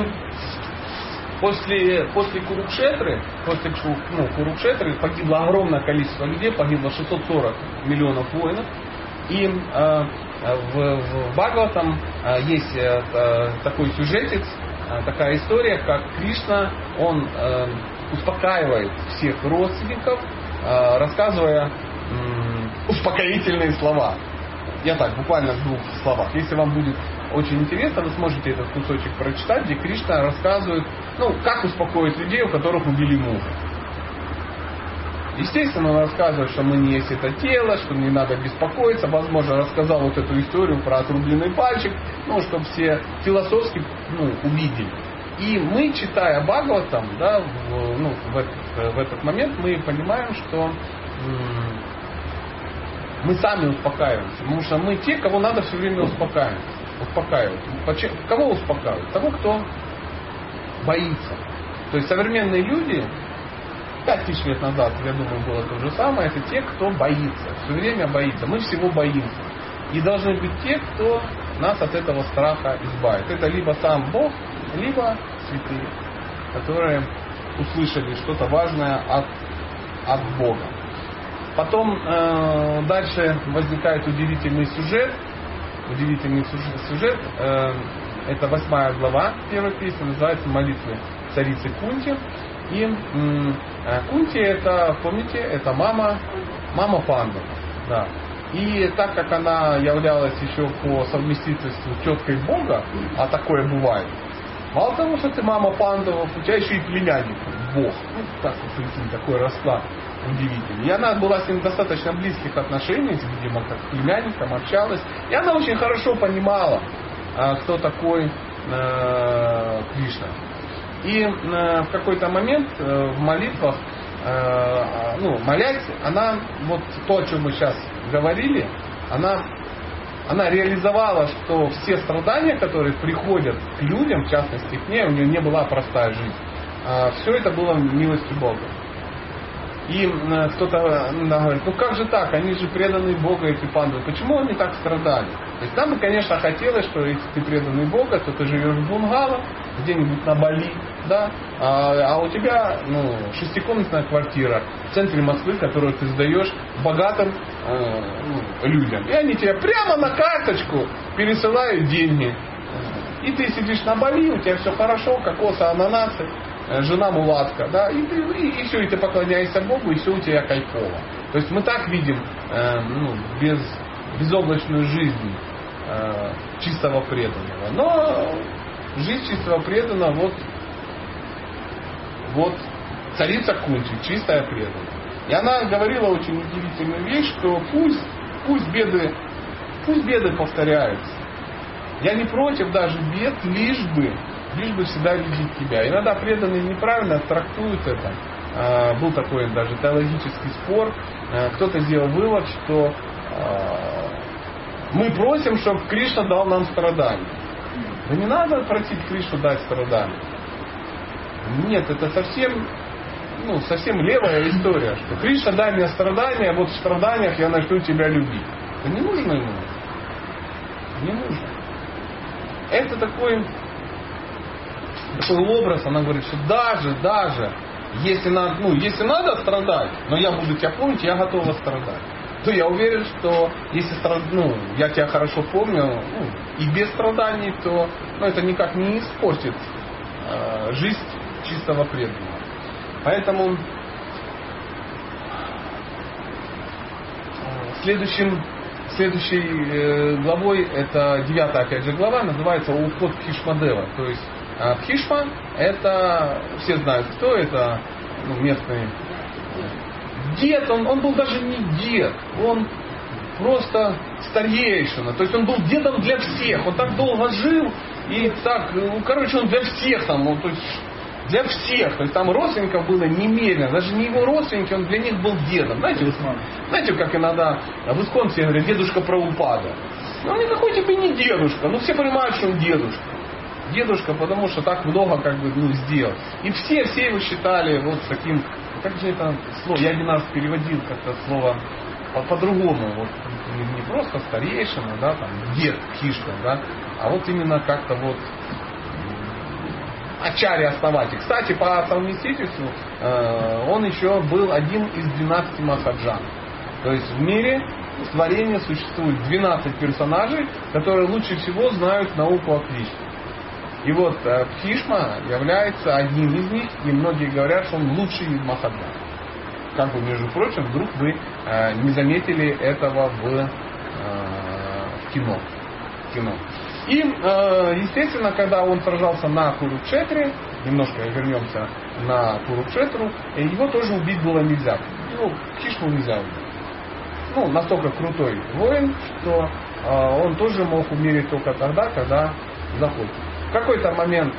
после, после Курукшетры, после ну, Курукшетры погибло огромное количество людей, погибло 640 миллионов воинов. И э, в, в Бхагаватам э, есть э, та- такой сюжетец, э, такая история, как Кришна, он э, успокаивает всех родственников, э, рассказывая успокоительные слова. Я так, буквально в двух словах. Если вам будет очень интересно, вы сможете этот кусочек прочитать, где Кришна рассказывает, ну, как успокоить людей, у которых убили мужа. Естественно, он рассказывает, что мы не есть это тело, что не надо беспокоиться. Возможно, рассказал вот эту историю про отрубленный пальчик, ну, чтобы все философски ну, увидели. И мы, читая Бхагаватам, да, в, ну, в, этот, в этот момент мы понимаем, что мы сами успокаиваемся. Потому что мы те, кого надо все время успокаивать. успокаивать. Кого успокаивать? Того, кто боится. То есть современные люди, пять тысяч лет назад, я думаю, было то же самое, это те, кто боится. Все время боится. Мы всего боимся. И должны быть те, кто нас от этого страха избавит. Это либо сам Бог, либо святые, которые услышали что-то важное от, от Бога. Потом э, дальше возникает удивительный сюжет. Удивительный сюжет. э, это восьмая глава первой песни, называется «Молитвы царицы Кунти». И э, Кунти это, помните, это мама, мама пандов. Да. И так как она являлась еще по совместительству теткой Бога, а такое бывает, мало того, что ты мама пандовов, у тебя еще и племянник Бог. Ну, так вот, прикинь, такой расклад удивительный. И она была с ним достаточно близких отношениях, видимо, как к племянникам, общалась. И она очень хорошо понимала, а, кто такой э, Кришна. И э, в какой-то момент э, в молитвах, э, ну, молясь, она, вот то, о чем мы сейчас говорили, она, она реализовала, что все страдания, которые приходят к людям, в частности к ней, у нее не была простая жизнь. А все это было милостью Бога. И э, кто-то ну, да, говорит, ну как же так, они же преданные Бога, эти панды, почему они так страдали? То есть нам бы, конечно, хотелось, что если ты преданный Бога, то ты живешь в бунгало, где-нибудь на Бали, да, а, а у тебя ну, шестикомнатная квартира в центре Москвы, которую ты сдаешь богатым э, ну, людям. И они тебе прямо на карточку пересылают деньги. И ты сидишь на Бали, у тебя все хорошо, кокосы, ананасы, э, жена мулатка, да, и, ты, и, и все, и ты поклоняешься Богу, и все у тебя кайфово. То есть мы так видим э, ну, без, безоблачную жизнь э, чистого преданного. Но жизнь чистого преданного, вот, вот царица Кунчи, чистая преданная. И она говорила очень удивительную вещь, что пусть, пусть беды Пусть беды повторяются. Я не против даже бед, лишь бы, лишь бы всегда видеть тебя. Иногда преданные неправильно трактуют это. А, был такой даже теологический спор. А, кто-то сделал вывод, что а, мы просим, чтобы Кришна дал нам страдания. Да не надо просить Кришну дать страдания. Нет, это совсем, ну, совсем левая история, что Кришна дай мне страдания, вот в страданиях я начну тебя любить. Это не нужно ему. Не нужно. Это такой, такой образ, она говорит, что даже, даже, если надо, ну, если надо страдать, но я буду тебя помнить, я готова страдать то я уверен, что если ну, я тебя хорошо помню, ну, и без страданий, то ну, это никак не испортит э, жизнь чистого преданного. Поэтому следующим, следующей э, главой, это девятая опять же глава, называется «Уход Пхишмадева». То есть э, Пхишма это, все знают кто, это ну, местный дед, он, он был даже не дед, он просто старейшина. То есть он был дедом для всех. Он так долго жил, и так, ну, короче, он для всех там, он, то есть для всех. То есть там родственников было немерено. Даже не его родственники, он для них был дедом. Знаете, вот, знаете как иногда в Исконсе говорят, дедушка Праупада. Ну, он никакой тебе не дедушка. Ну, все понимают, что он дедушка. Дедушка, потому что так много как бы ну, сделал. И все, все его считали вот таким как же это слово, я один раз переводил как-то слово по-другому, вот не, не просто старейшина, да, там, дед Кишка, да, а вот именно как-то вот Ачари основатель. Кстати, по совместительству э, он еще был один из 12 Махаджан. То есть в мире в творении существует 12 персонажей, которые лучше всего знают науку о Кришне. И вот э, Пхишма является одним из них, и многие говорят, что он лучший из Махаджан. Как бы, между прочим, вдруг вы э, не заметили этого в, э, в кино. кино. И, естественно, когда он сражался на Курукшетре, немножко вернемся на Курукшетру, его тоже убить было нельзя. Ну, Пхишму нельзя убить. Ну, настолько крутой воин, что он тоже мог умереть только тогда, когда захочет. В какой-то момент,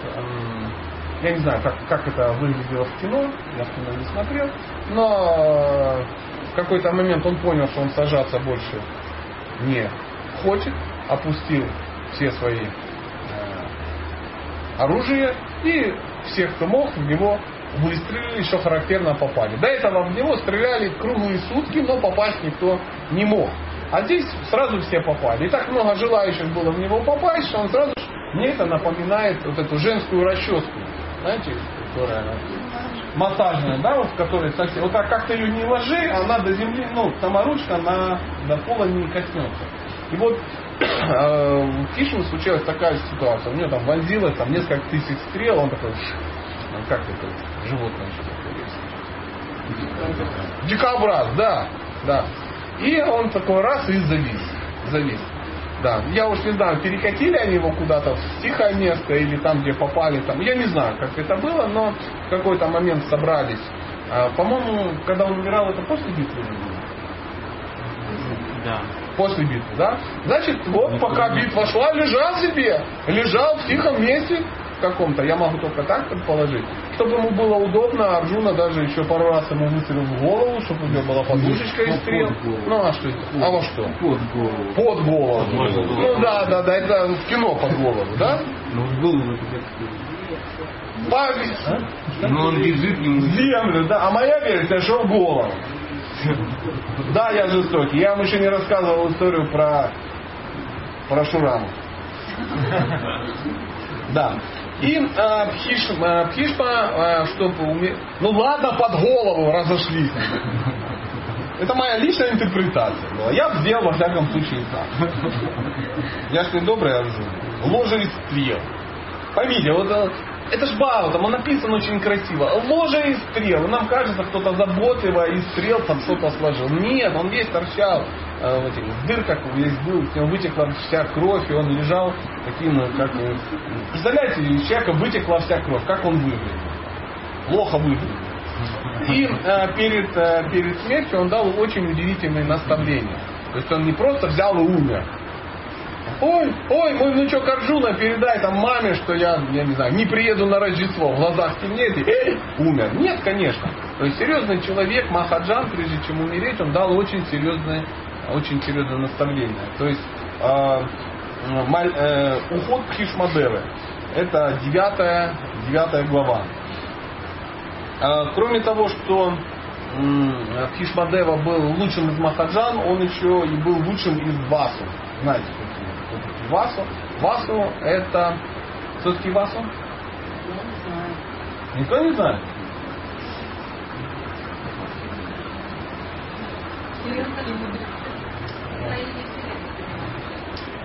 я не знаю, как, как это выглядело в кино, я в кино не смотрел, но в какой-то момент он понял, что он сажаться больше не хочет, опустил все свои э, оружие и всех, кто мог, в него выстрелили, что характерно попали. До этого в него стреляли круглые сутки, но попасть никто не мог. А здесь сразу все попали. И так много желающих было в него попасть, что он сразу мне это напоминает вот эту женскую расческу, знаете, которая массажная, да, вот в которой совсем, вот так как ты ее не ложи, она до земли, ну, саморучка на, до пола не коснется. И вот э, в Кишине случилась такая ситуация, у него там вонзилось там несколько тысяч стрел, он такой, ну, как это животное что Дикобраз, да, да. И он такой раз и завис, завис. Да, я уж не знаю, перекатили они его куда-то в тихое место или там, где попали, там, я не знаю, как это было, но в какой-то момент собрались. А, по-моему, когда он умирал, это после битвы? Да. После битвы, да? Значит, вот пока битва шла, лежал себе, лежал в тихом месте, каком-то, я могу только так предположить. Чтобы ему было удобно, Арджуна даже еще пару раз ему выстрелил в голову, чтобы у него была подушечка из стрел. Ну а что это? А во что? Под голову. Под голову. Ну да, да, да, это в кино под голову, да? Ну в голову Павел. Но ну, он лежит ему. Землю, да. А моя версия, что в голову. Да, я жестокий. Я вам еще не рассказывал историю про, про Шураму. Да. И э, Пхиш, э, Пхишма, э, чтобы уме... Ну ладно, под голову разошлись. Это моя личная интерпретация была. Я сделал во всяком случае так. Я не добрый Арджун. Ложе из стрел. Поймите, вот э, это ж Бао, там написано очень красиво. Ложа из стрел. Нам кажется, кто-то заботливо из стрел там что-то сложил. Нет, он весь торчал э, в этих дырках, весь был, с него вытекла вся кровь, и он лежал таким, ну, как... Представляете, из человека вытекла вся кровь. Как он выглядел? Плохо выглядел. И э, перед, э, перед смертью он дал очень удивительные наставления. То есть он не просто взял и умер, ой, ой, мой внучок Арджуна, передай там маме, что я, я не знаю, не приеду на Рождество, в глазах темнеет и эй, умер. Нет, конечно. То есть серьезный человек, Махаджан, прежде чем умереть, он дал очень серьезное, очень серьезное наставление. То есть э, э, уход Пхишмадевы. Это девятая, девятая глава. Э, кроме того, что м, Пхишмадева был лучшим из Махаджан, он еще и был лучшим из Васу. Знаете, какие, Васу? Васу это... Кто такие Васу? Не. Никто не знает? Серьезно ли мудрецы?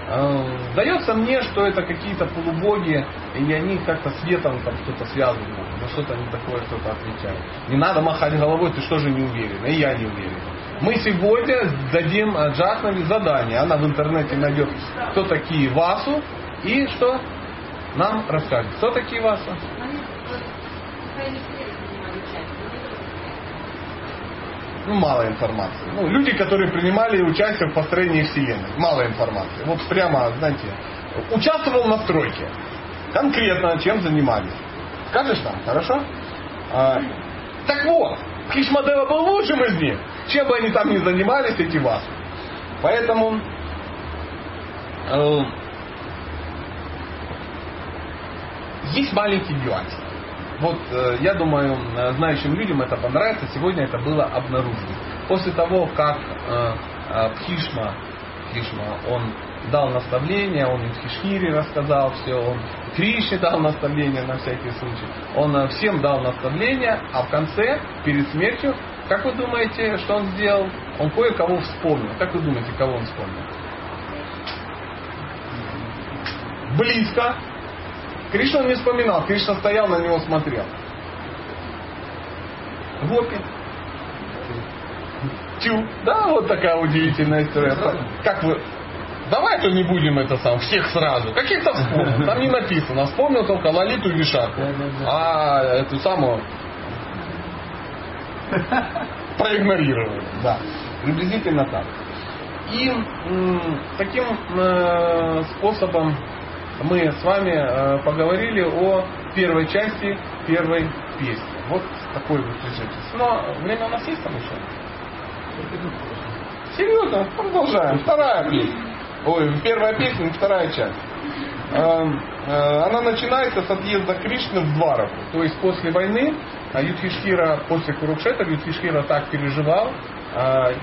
Э, Сдается мне, что это какие-то полубоги, и они как-то светом там что-то связаны, но что-то они такое что-то отвечают. Не надо махать головой, ты что же не уверен? И я не уверен. Мы сегодня дадим э, Джахнави задание. Она в интернете найдет, кто такие Васу, и что нам расскажет. Кто такие Васу? Они вот в Михаиле Сереге принимали участие. Где вы Ну, мало информации. Ну, люди, которые принимали участие в построении Вселенной. Мало информации. Вот прямо, знаете, участвовал на стройке. Конкретно чем занимались. Скажешь там, хорошо? А, так вот, Кришмадева был лучшим из них. Чем бы они там ни занимались, эти вас. Поэтому э, есть маленький нюанс. Вот э, я думаю, э, знающим людям это понравится. Сегодня это было обнаружено. После того, как э, Пхишма, Пхишма, он дал наставление, он и Пхишхире рассказал все, он Кришне дал наставление на всякий случай. Он всем дал наставление, а в конце, перед смертью, как вы думаете, что он сделал? Он кое-кого вспомнил. Как вы думаете, кого он вспомнил? Близко. Кришна не вспоминал, Кришна стоял, на него смотрел. Гопи. Тю. Да, вот такая удивительная история. Как вы... Давай-то не будем это сам, всех сразу. Каких-то вспомнил. Там не написано. Вспомнил только Лолиту и Вишаку. А эту самую проигнорировали. Да. Приблизительно так. И таким э, способом мы с вами э, поговорили о первой части первой песни. Вот такой вот сюжет. Но время у нас есть там еще? Серьезно, продолжаем. Вторая песня. Ой, первая песня, вторая часть. Э, э, Она начинается с отъезда Кришны в Двараку. То есть после войны а Юдхишхира, после Курукшетра, Юдхишхира так переживал,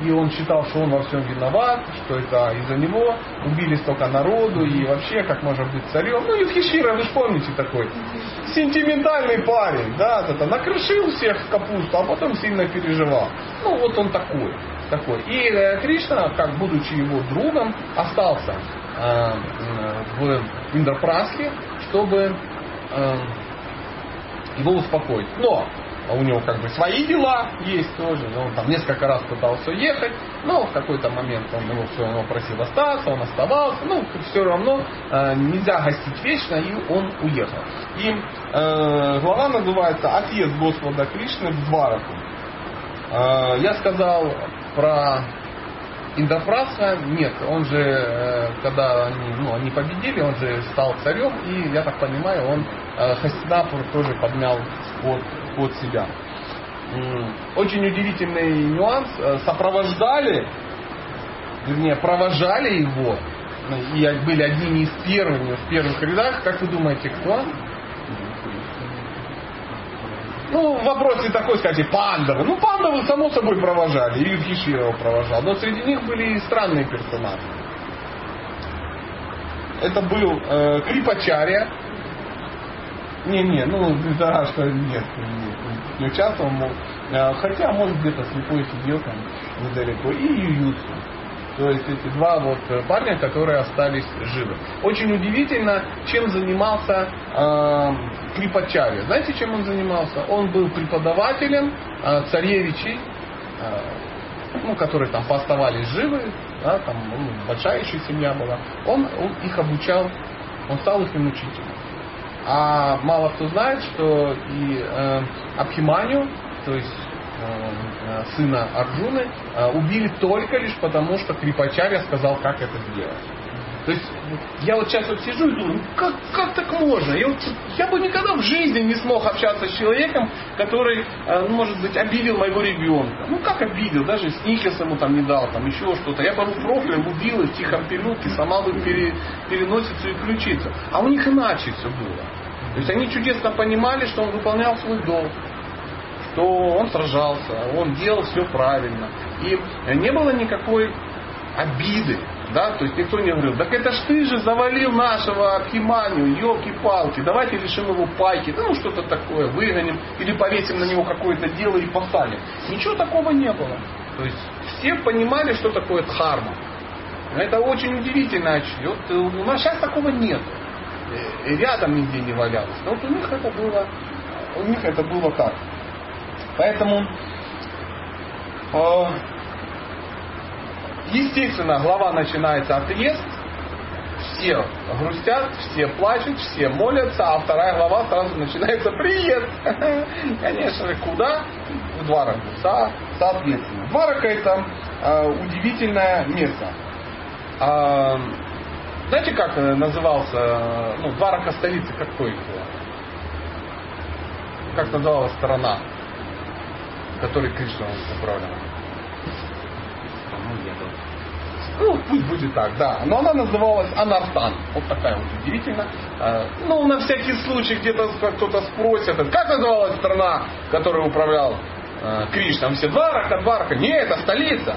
и он считал, что он во всем виноват, что это из-за него убили столько народу, и вообще, как можно быть царем. Ну, Юдхишхира, вы же помните такой, сентиментальный парень, да, это накрышил всех капусту, а потом сильно переживал. Ну, вот он такой. такой. И э, Кришна, как будучи его другом, остался э, в Индрапрасхе, чтобы э, его успокоить. Но у него как бы свои дела есть тоже, но он там несколько раз пытался ехать, но в какой-то момент он его все равно просил остаться, он оставался, ну все равно э, нельзя гостить вечно, и он уехал. И э, глава называется «Отъезд Господа Кришны в Двараку». Э, я сказал про Индопраса нет, он же, э, когда они, ну, они победили, он же стал царем, и, я так понимаю, он э, Хастинапур тоже подмял под, под себя. Очень удивительный нюанс. Э, Сопровождали, вернее, провожали его, и были одними из первых, в первых рядах. Как вы думаете, кто? Ну, в вопросе такой, скажите, пандавы. Ну, пандавы, само собой, провожали. И его провожал. Но среди них были и странные персонажи. Это был э, Крипачария. Не-не, ну, да, что нет, нет, не участвовал, мол, э, хотя, может, где-то слепой сидел там недалеко. И Ююцу. То есть эти два вот э, парня, которые остались живы. Очень удивительно, чем занимался э, Крипачари. Знаете, чем он занимался? Он был преподавателем э, царевичей, э, ну, которые там пооставались живы, да, там ну, большая еще семья была. Он, он их обучал, он стал их учителем. А мало кто знает, что и э, Абхиманю, то есть э, сына Арджуны, э, убили только лишь потому, что Крипачаря сказал, как это сделать. То есть я вот сейчас вот сижу и думаю, ну как, как так можно? Я, вот, я бы никогда в жизни не смог общаться с человеком, который, э, ну, может быть, обидел моего ребенка. Ну как обидел? Даже сникерс ему там не дал, там еще что-то. Я бы его убил их в тихом переулке, сломал бы пере, переносицу и ключицу. А у них иначе все было. То есть они чудесно понимали, что он выполнял свой долг что он сражался, он делал все правильно. И не было никакой обиды. Да? То есть никто не говорил, так это ж ты же завалил нашего Архиманию, елки-палки, давайте решим его пайки, ну что-то такое, выгоним или повесим на него какое-то дело и посадим. Ничего такого не было. То есть все понимали, что такое дхарма. Это очень удивительно. Вот у нас сейчас такого нет. Э, рядом нигде не валялось. Но вот у них это было, у них это было так. Поэтому э, Естественно, глава начинается отъезд, все грустят, все плачут, все молятся, а вторая глава сразу начинается приезд. Конечно же, куда? В Двараку, со, соответственно. Дварака это э, удивительное место. Э, знаете, как назывался, ну, Дварака столица какой была? Как называлась страна, которой Кришна управлял? Ну, пусть будет так, да. Но она называлась Анартан. Вот такая вот удивительно. А, ну, на всякий случай где-то кто-то спросит, как называлась страна, которой управлял а, Кришна? Все Дварака, Дварака. Нет, это столица.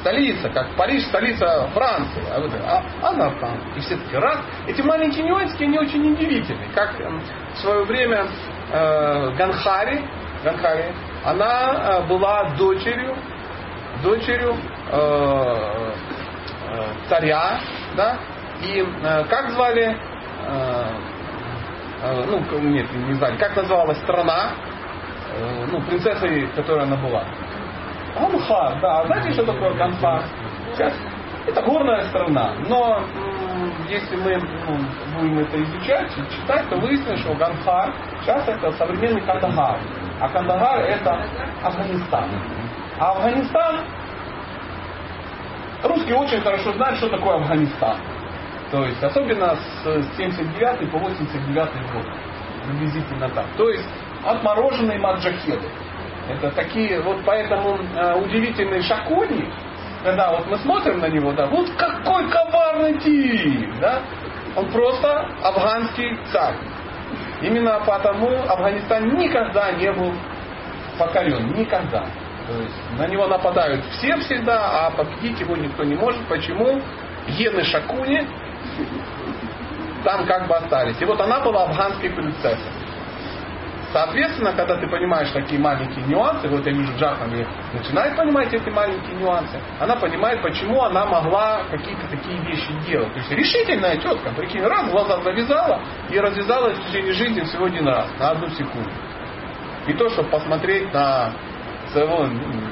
Столица, как Париж, столица Франции. А вот а, Анартан. И все таки раз. Эти маленькие нюансики, они очень удивительны. Как в свое время э, Ганхари, Ганхари, она была дочерью, дочерью э, Э, царя, да, и э, как звали, э, ну, нет, не знали, как называлась страна, ну, принцессой, которая она была. Ганхар, да, знаете, что такое Ганхар? Это горная страна, но если мы ну, будем это изучать и читать, то выяснится, что Ганхар сейчас это современный Кандагар. А Кандагар это Афганистан. А Афганистан Русские очень хорошо знают, что такое Афганистан. То есть, особенно с 79 по 89 год. Приблизительно так. То есть, отмороженные маджахеды. Это такие, вот поэтому э, удивительный Шакуни, когда вот мы смотрим на него, да, вот какой коварный тип, да, он просто афганский царь. Именно потому Афганистан никогда не был покорен, никогда. То есть на него нападают все всегда, а победить его никто не может. Почему? Гены Шакуни там как бы остались. И вот она была афганской принцессой. Соответственно, когда ты понимаешь такие маленькие нюансы, вот я вижу, Джахан начинает понимать эти маленькие нюансы, она понимает, почему она могла какие-то такие вещи делать. То есть решительная четко, прикинь, раз глаза завязала и развязала в течение жизни всего один раз, на одну секунду. И то, чтобы посмотреть на своего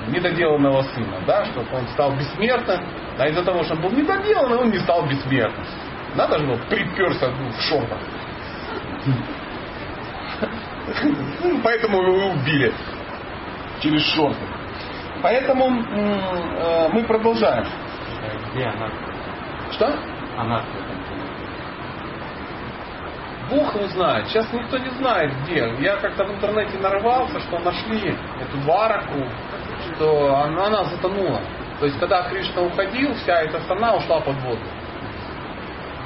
недоделанного сына, да, чтобы он стал бессмертным, а из-за того, что он был недоделанный, он не стал бессмертным. Надо же, приперся ну, в шортах. Поэтому его убили через шорты. Поэтому э, мы продолжаем. Где она? Что? Она. Бог его знает. Сейчас никто не знает где. Я как-то в интернете нарывался, что нашли эту вараку, что она, она затонула. То есть, когда Кришна уходил, вся эта страна ушла под воду.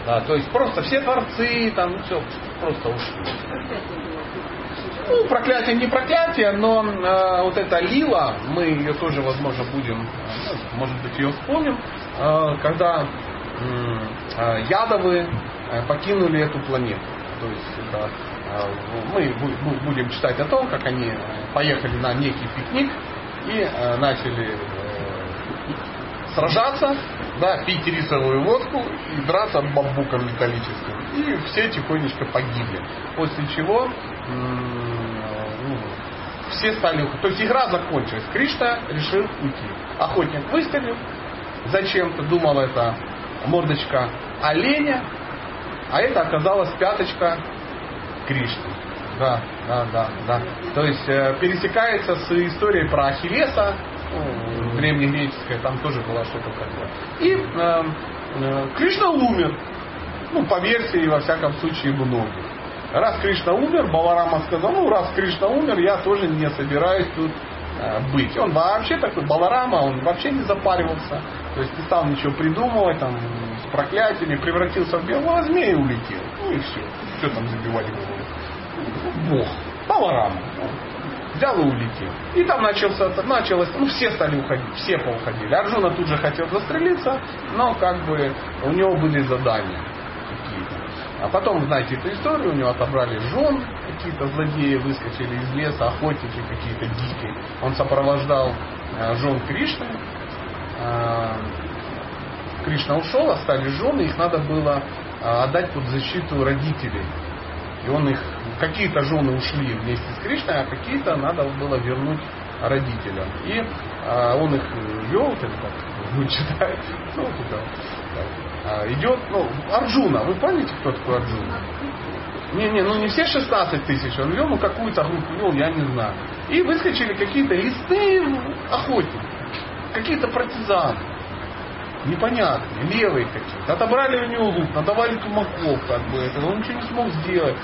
Да, то есть просто все творцы, там ну, все просто ушли. Ну, проклятие не проклятие, но э, вот эта лила, мы ее тоже, возможно, будем, ну, может быть, ее вспомним, э, когда э, ядовы э, покинули эту планету. То есть это, э, мы будем читать о том, как они поехали на некий пикник и э, начали э, сражаться, да, пить рисовую водку и драться бамбуком металлическим. И все тихонечко погибли. После чего ну, все стали уходить. То есть игра закончилась. Кришна решил уйти. Охотник выстрелил. Зачем-то думал это мордочка оленя, а это оказалась пяточка Кришны. Да, да, да, да. То есть э, пересекается с историей про Ахиллеса. Ну, древнегреческое, там тоже было что-то такое. И э, э, Кришна умер. Ну, по версии, во всяком случае, многих. Раз Кришна умер, Баларама сказал, ну, раз Кришна умер, я тоже не собираюсь тут э, быть. Он вообще такой, Баларама, он вообще не запаривался. То есть не стал ничего придумывать, там, с проклятиями, превратился в белого змея и улетел. Ну и все. Что там забивать голову? Бог. Баларама. Взял и улетел. И там начался, началось, ну все стали уходить, все поуходили. Арджуна тут же хотел застрелиться, но как бы у него были задания. А потом, знаете эту историю, у него отобрали жен, какие-то злодеи выскочили из леса, охотники какие-то дикие. Он сопровождал э, жен Кришны. Э, Кришна ушел, остались жены, их надо было э, отдать под защиту родителей. И он их, какие-то жены ушли вместе с Кришной, а какие-то надо было вернуть родителям. И он их вел, или как вы читаете, ну, туда, идет, ну, Арджуна, вы помните, кто такой Арджуна? Не-не, ну не все 16 тысяч он вел, ну какую-то группу вел, я не знаю. И выскочили какие-то лесные охотники, какие-то партизаны непонятные, левые какие-то. Отобрали у него лук, надавали тумаков, как бы это, он ничего не смог сделать.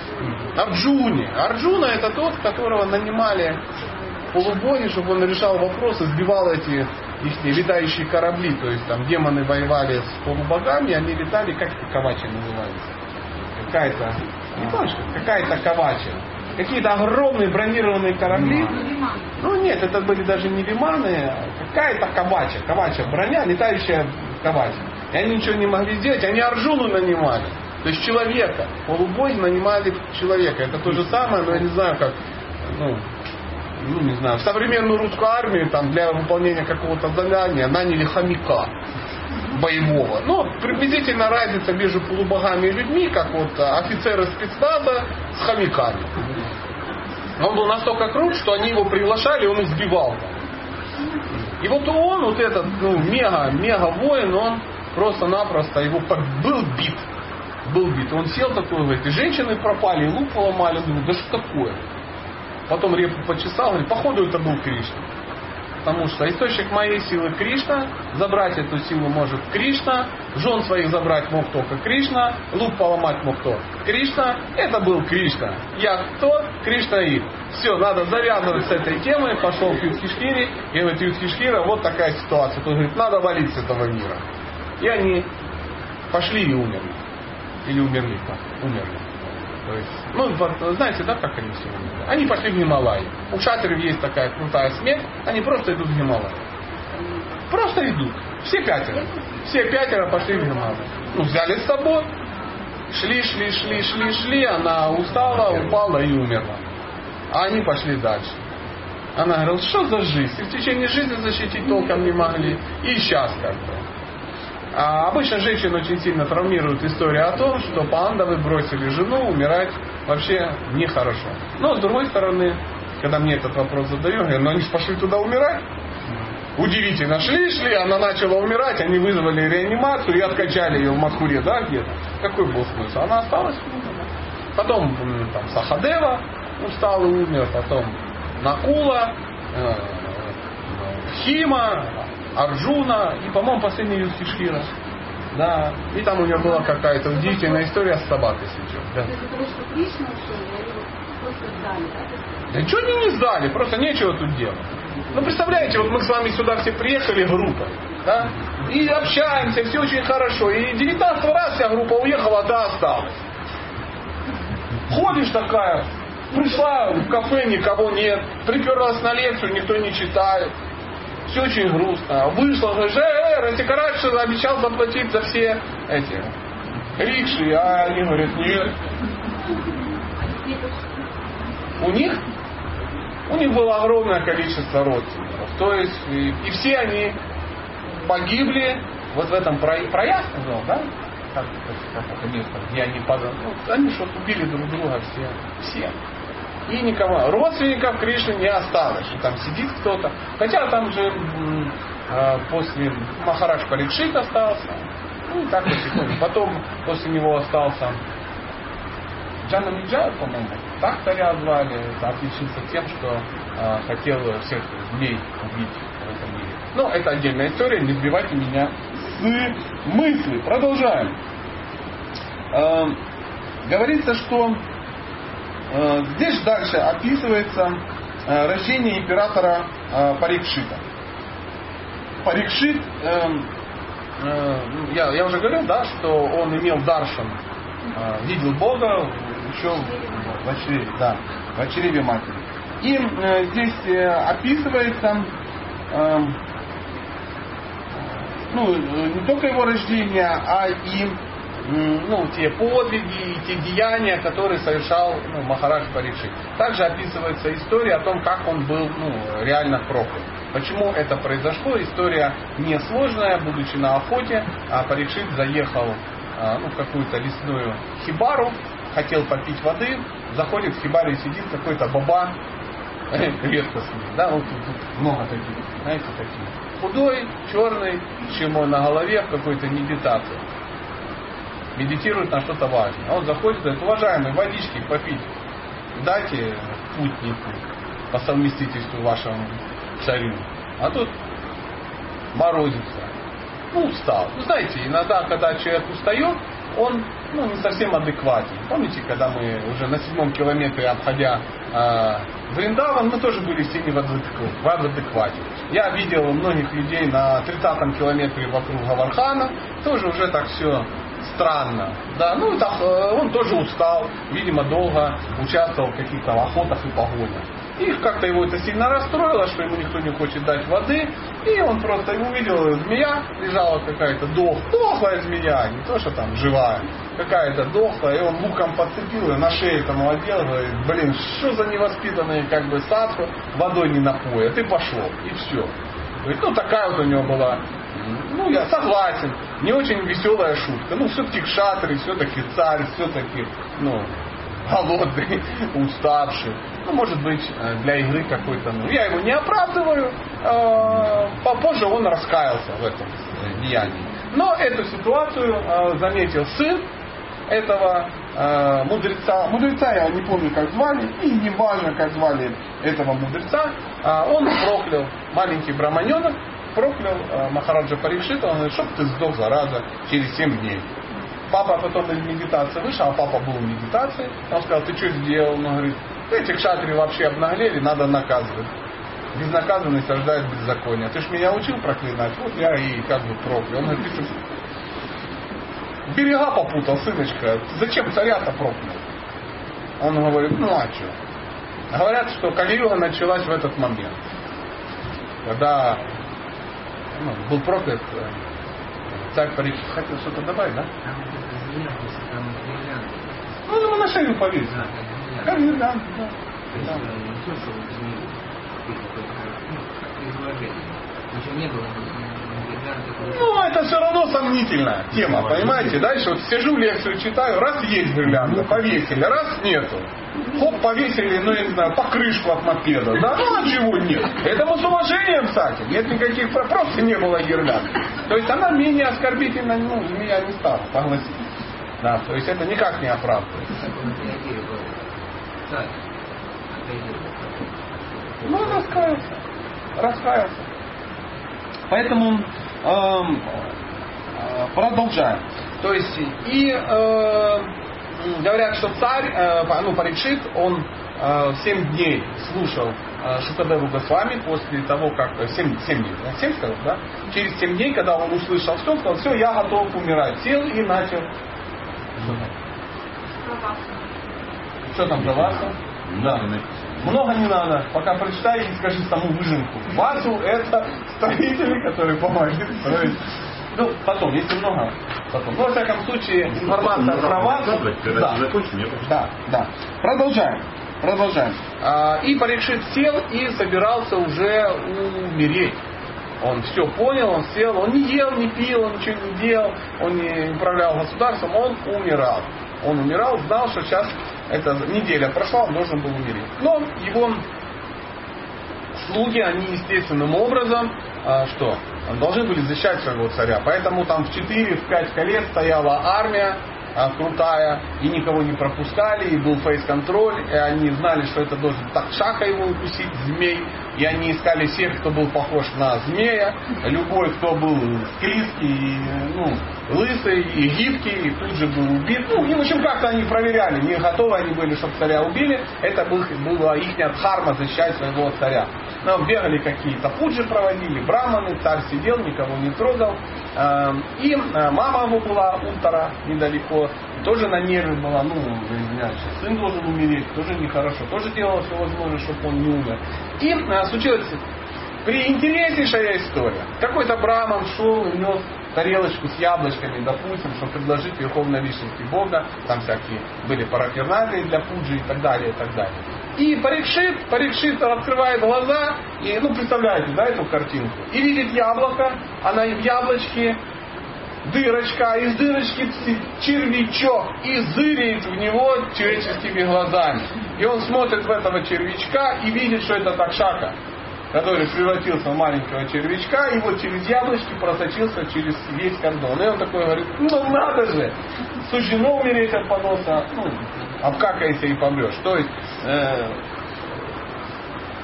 Арджуни. Арджуна это тот, которого нанимали полубоги, чтобы он решал вопросы, сбивал эти их летающие корабли, то есть там демоны воевали с полубогами, они летали, как это кавачи называется? Какая-то, не помнишь, какая-то кавачи. Какие-то огромные бронированные корабли. Ну нет, это были даже не лиманы, а какая-то кавача. Кавача броня, летающая кавача. И они ничего не могли сделать, они Арджуну нанимали. То есть человека. Полубоги нанимали человека. Это то же самое, но я не знаю, как, ну, ну не знаю, в современную русскую армию там, для выполнения какого-то задания наняли хомяка боевого. Ну, приблизительно разница между полубогами и людьми, как вот офицеры спецназа с хомяками. Он был настолько крут, что они его приглашали, он их сбивал. И вот он, вот этот, ну, мега, мега воин, он просто-напросто его был бит. Был бит. Он сел такой, говорит, и женщины пропали, и лук поломали. Он думает, да что такое? Потом репу почесал, говорит, походу это был Кришна. Потому что источник моей силы Кришна, забрать эту силу может Кришна, жен своих забрать мог только Кришна, лук поломать мог кто? Кришна, это был Кришна. Я кто? Кришна и. Все, надо завязывать с этой темой, пошел к Юдхишкире, и говорит, Юдхишкира, вот такая ситуация. Тот говорит, надо валить с этого мира. И они пошли и умерли. Или умерли, как? Умерли. То есть, ну, знаете, да, как они все умерли? Они пошли в Гималай. У шатров есть такая крутая смерть, они просто идут в Гималай. Просто идут. Все пятеро. Все пятеро пошли в Гималай. Ну, взяли с собой. Шли, шли, шли, шли, шли. Она устала, упала и умерла. А они пошли дальше. Она говорила, что за жизнь? И в течение жизни защитить толком не могли. И сейчас как бы. А обычно женщин очень сильно травмирует история о том, что пандавы бросили жену, умирать вообще нехорошо. Но с другой стороны, когда мне этот вопрос задают, я говорю, ну они пошли туда умирать. Удивительно, шли, шли, она начала умирать, они вызвали реанимацию и откачали ее в Мадхуре, да, где-то. Какой был смысл? Она осталась. Потом там Сахадева устал и умер, потом Накула, э, Хима, Арджуна и, по-моему, последний Юдхишхира. Да. И там у него была какая-то удивительная история с собакой сейчас. Да. Да ничего они не сдали, просто нечего тут делать. Ну, представляете, вот мы с вами сюда все приехали группой, да, и общаемся, все очень хорошо. И 19 раз вся группа уехала, а та осталась. Ходишь такая, пришла в кафе, никого нет, приперлась на лекцию, никто не читает. Все очень грустно. Вышла, говорит, э, э, Ратикарадж обещал заплатить за все эти рикши, а они говорят, нет. У них у них было огромное количество родственников. То есть, и, и все они погибли вот в этом про, прояс, сказал, да? Как, как, как это место, где они подали. Ну, они что убили друг друга все. Все. И никого. Родственников Кришны не осталось, там сидит кто-то. Хотя там же э, после Махарадж Парикшит остался. Ну и так потихоньку. Потом после него остался Джана Миджа, по-моему, так царя звали, отличился тем, что э, хотел всех змей убить в этом мире. Но это отдельная история, не сбивайте меня с мысли. Продолжаем. Э, говорится, что здесь дальше описывается э, рождение императора э, Парикшита. Парикшит, э, э, я, я уже говорил, да, что он имел даршан, э, видел Бога еще в очереве, да, в очереве матери. И э, здесь э, описывается э, ну, не только его рождение, а и ну, те подвиги и те деяния, которые совершал ну, Махарадж Парикшит. Также описывается история о том, как он был ну, реально проклят. Почему это произошло? История несложная. Будучи на охоте, а Парикшит заехал а, ну, в какую-то лесную хибару, хотел попить воды, заходит в хибаре и сидит какой-то баба, редкостный, да, вот тут много таких, знаете, таких. Худой, черный, чему на голове в какой-то медитации медитирует на что-то важное. А он заходит и говорит, уважаемый, водички попить дайте путнику по совместительству вашему царю. А тут морозится. Ну, устал. Вы знаете, иногда, когда человек устает, он ну, не совсем адекватен. Помните, когда мы уже на седьмом километре, обходя э, Вриндаван, мы тоже были все не в адеквате. Я видел многих людей на 30-м километре вокруг Гавархана, тоже уже так все странно. Да, ну так, э, он тоже устал, видимо, долго участвовал в каких-то охотах и погонях. И как-то его это сильно расстроило, что ему никто не хочет дать воды. И он просто увидел, змея лежала какая-то дох, дохлая змея, не то, что там живая, какая-то дохлая. И он луком подцепил ее, на шею этому одел, говорит, блин, что за невоспитанные как бы садху, водой не напоят. И пошел, и все. Говорит, ну такая вот у него была ну, я согласен, не очень веселая шутка. Ну, все-таки кшатры, все-таки царь, все-таки, ну, голодный, уставший. Ну, может быть, э, для игры какой-то. Ну, я его не оправдываю. Э, попозже он раскаялся в этом деянии. Но эту ситуацию э, заметил сын этого мудреца. Мудреца я не помню, как звали, и не важно, как звали этого мудреца. Он проклял маленький браманенок, проклял Махараджа Парикшита, он говорит, чтоб ты сдох, зараза, через 7 дней. Папа потом из медитации вышел, а папа был в медитации. Он сказал, ты что сделал? Он говорит, эти кшатри вообще обнаглели, надо наказывать. Безнаказанность рождает беззаконие. Ты ж меня учил проклинать, вот я и как бы проклял. Он говорит, ты берега попутал, сыночка, зачем царя-то проклял? Он говорит, ну а что? Говорят, что Калиюга началась в этот момент. Когда ну, был проклят э, царь Париж. Хотел что-то добавить, да? Ну, его на шею повесить. Как гирлянда, да. да. Ну, это все равно сомнительная тема, понимаете? Дальше вот сижу, лекцию читаю, раз есть гирлянда, повесили, раз нету. Хоп, повесили, ну, я не знаю, покрышку от мопеда. Да, ну, а чего нет? Это мы с уважением, кстати. Нет никаких, просто не было гирлянды. То есть она менее оскорбительна, ну, меня не стала, согласитесь. Да, то есть это никак не оправдывает. Ну, раскаялся. Раскаялся. Поэтому продолжаем. То есть и э, говорят, что царь, э, ну, Парикшит, он э, 7 дней слушал э, Шукадеву Госвами после того, как... 7, 7 дней, да? 7 сказал, да? Через 7 дней, когда он услышал все, он сказал, все, я готов умирать. Сел и начал... Что там? Что там за Васа? Да. Много не надо. Пока прочитай и скажи саму выжимку. Васу это строители, которые помогли строить. Ну, потом, если много, потом. Но, во всяком случае, информация про Васу... Да, да, да. Продолжаем. Продолжаем. А, и Парикшит сел и собирался уже умереть. Он все понял, он сел, он не ел, не пил, он ничего не делал, он не управлял государством, он умирал. Он умирал, знал, что сейчас эта неделя прошла, он должен был умереть. Но его слуги, они естественным образом, а, что? Должны были защищать своего царя. Поэтому там в 4-5 колец стояла армия а, крутая, и никого не пропускали, и был фейс-контроль, и они знали, что это должен так шаха его укусить, змей, и они искали всех, кто был похож на змея, любой, кто был склизкий, ну, лысый и гибкий, и тут же был убит. Ну, и в общем, как-то они проверяли, не готовы они были, чтобы царя убили, это был, была их дхарма защищать своего царя. Ну, бегали какие-то пуджи проводили, браманы, царь сидел, никого не трогал. Эм, и э, мама его была Унтара недалеко, тоже на нервы была, ну, извиняюсь, сын должен умереть, тоже нехорошо, тоже делала все возможное, чтобы он не умер. И э, случилось приинтереснейшая история. Какой-то браман шел и нес тарелочку с яблочками, допустим, чтобы предложить верховной личности Бога, там всякие были параферналии для пуджи и так далее, и так далее. И Парикшит, Парикшит открывает глаза, и, ну, представляете, да, эту картинку, и видит яблоко, она в яблочке дырочка, а из дырочки червячок, и зыряет в него человеческими глазами. И он смотрит в этого червячка и видит, что это такшака, который превратился в маленького червячка, и вот через яблочки просочился через весь кордон. И он такой говорит, ну надо же, суждено умереть от поноса, ну, обкакайся и помрешь. То есть, э,